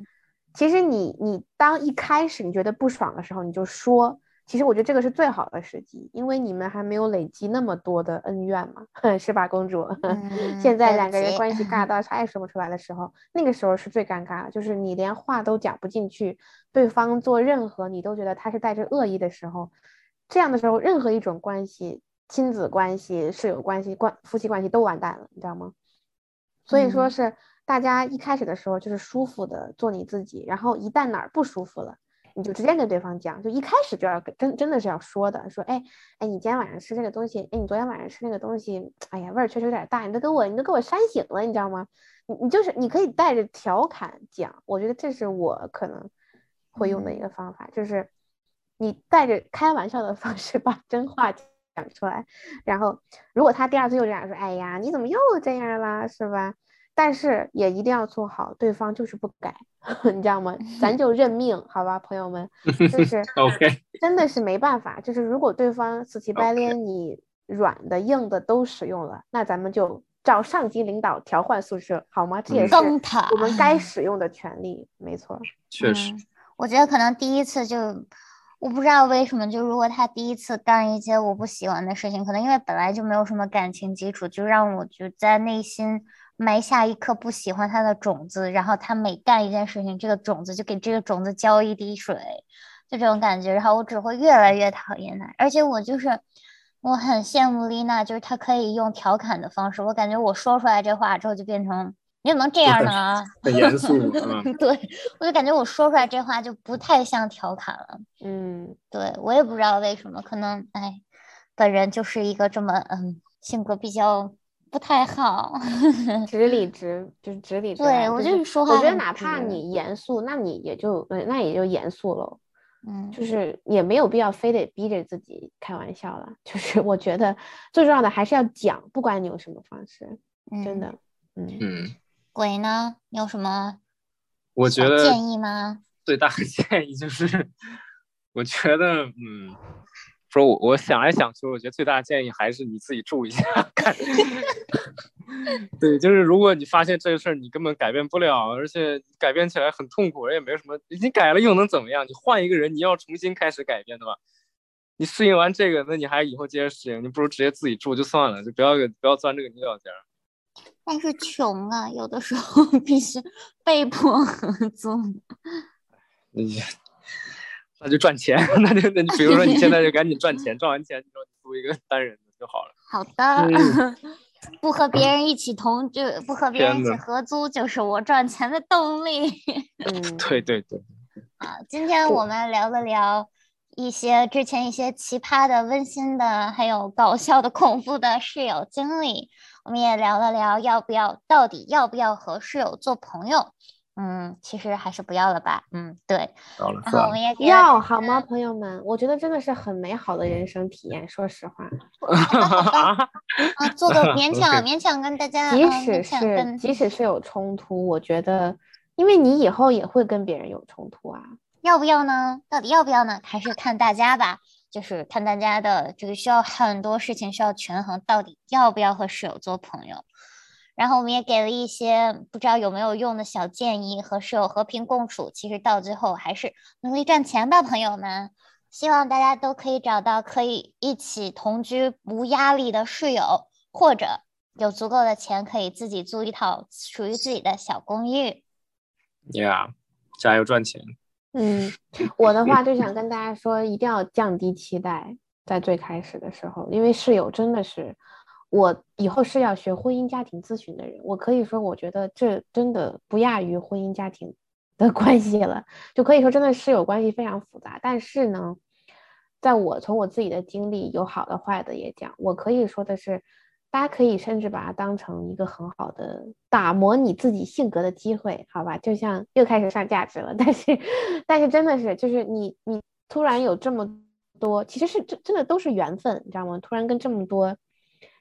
其实你你当一开始你觉得不爽的时候，你就说。其实我觉得这个是最好的时机，因为你们还没有累积那么多的恩怨嘛，是吧，公主？现在两个人关系尬到啥也说不出来的时候，那个时候是最尴尬的，就是你连话都讲不进去，对方做任何你都觉得他是带着恶意的时候，这样的时候，任何一种关系。亲子关系、室友关系、关夫妻关系都完蛋了，你知道吗？所以说是大家一开始的时候就是舒服的做你自己，然后一旦哪儿不舒服了，你就直接跟对方讲，就一开始就要真真的是要说的，说哎哎，你今天晚上吃这个东西，哎，你昨天晚上吃那个东西，哎呀，味儿确实有点大，你都给我你都给我扇醒了，你知道吗？你你就是你可以带着调侃讲，我觉得这是我可能会用的一个方法，就是你带着开玩笑的方式把真话。讲出来，然后如果他第二次又这样说，哎呀，你怎么又这样了，是吧？但是也一定要做好，对方就是不改，你知道吗？咱 就认命，好吧，朋友们，就 是 OK，真的是没办法，就是如果对方死乞白赖，你软的硬的都使用了，那咱们就找上级领导调换宿舍，好吗？这也是我们该使用的权利，没错，确实，我觉得可能第一次就。我不知道为什么，就如果他第一次干一些我不喜欢的事情，可能因为本来就没有什么感情基础，就让我就在内心埋下一颗不喜欢他的种子。然后他每干一件事情，这个种子就给这个种子浇一滴水，就这种感觉。然后我只会越来越讨厌他。而且我就是我很羡慕丽娜，就是她可以用调侃的方式。我感觉我说出来这话之后，就变成。你怎么能这样呢？很严肃，对我就感觉我说出来这话就不太像调侃了。嗯，对我也不知道为什么，可能哎，本人就是一个这么嗯性格比较不太好，直理直就是直理直。对我就是说话，我觉得哪怕你严肃，那你也就那也就严肃了。嗯，就是也没有必要非得逼着自己开玩笑了。就是我觉得最重要的还是要讲，不管你用什么方式，真的，嗯嗯。鬼呢？你有什么？我觉得建议吗？最大的 建议就是，我觉得，嗯，说我我想来想去，我觉得最大的建议还是你自己住一下看。对，就是如果你发现这个事儿你根本改变不了，而且改变起来很痛苦，也没有什么，你改了又能怎么样？你换一个人，你要重新开始改变的吧？你适应完这个，那你还以后接着适应，你不如直接自己住就算了，就不要不要钻这个牛角尖。但是穷啊，有的时候 必须被迫 合那就赚钱，那就那你比如说你现在就赶紧赚钱，赚完钱你说租一个单人的就好了。好的，不和别人一起同就不和别人一起合租，就是我赚钱的动力。嗯，对对对。好，今天我们聊了聊。一些之前一些奇葩的、温馨的，还有搞笑的、恐怖的室友经历。我们也聊了聊要不要，到底要不要和室友做朋友。嗯，其实还是不要了吧。嗯，对。然后我们也要好吗，朋友们？我觉得真的是很美好的人生体验。说实话，啊，做个勉 强勉强跟大家，即使是即使是有冲突，我觉得，因为你以后也会跟别人有冲突啊。要不要呢？到底要不要呢？还是看大家吧。就是看大家的这个需要很多事情需要权衡，到底要不要和室友做朋友。然后我们也给了一些不知道有没有用的小建议，和室友和平共处。其实到最后还是努力赚钱吧，朋友们。希望大家都可以找到可以一起同居无压力的室友，或者有足够的钱可以自己租一套属于自己的小公寓。Yeah，加油赚钱。嗯，我的话就想跟大家说，一定要降低期待，在最开始的时候，因为室友真的是。我以后是要学婚姻家庭咨询的人，我可以说，我觉得这真的不亚于婚姻家庭的 关系了，就可以说真的室友关系非常复杂。但是呢，在我从我自己的经历，有好的坏的也讲，我可以说的是，大家可以甚至把它当成一个很好的打磨你自己性格的机会，好吧？就像又开始上价值了，但是，但是真的是，就是你你突然有这么多，其实是真真的都是缘分，你知道吗？突然跟这么多。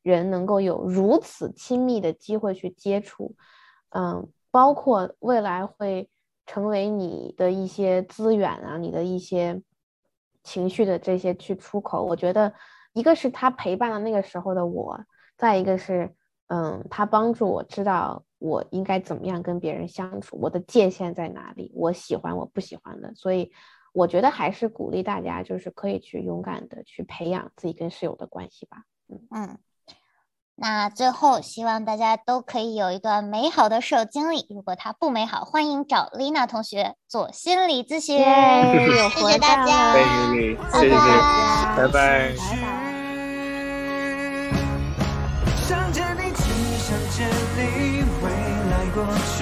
人能够有如此亲密的机会去接触，嗯，包括未来会成为你的一些资源啊，你的一些情绪的这些去出口。我觉得，一个是他陪伴了那个时候的我，再一个是，嗯，他帮助我知道我应该怎么样跟别人相处，我的界限在哪里，我喜欢我不喜欢的。所以，我觉得还是鼓励大家，就是可以去勇敢的去培养自己跟室友的关系吧。嗯嗯。那最后，希望大家都可以有一段美好的室友经历。如果它不美好，欢迎找丽娜同学做心理咨询。谢谢大家，谢谢，拜拜。想见你，只想见你，未来过去，我只想。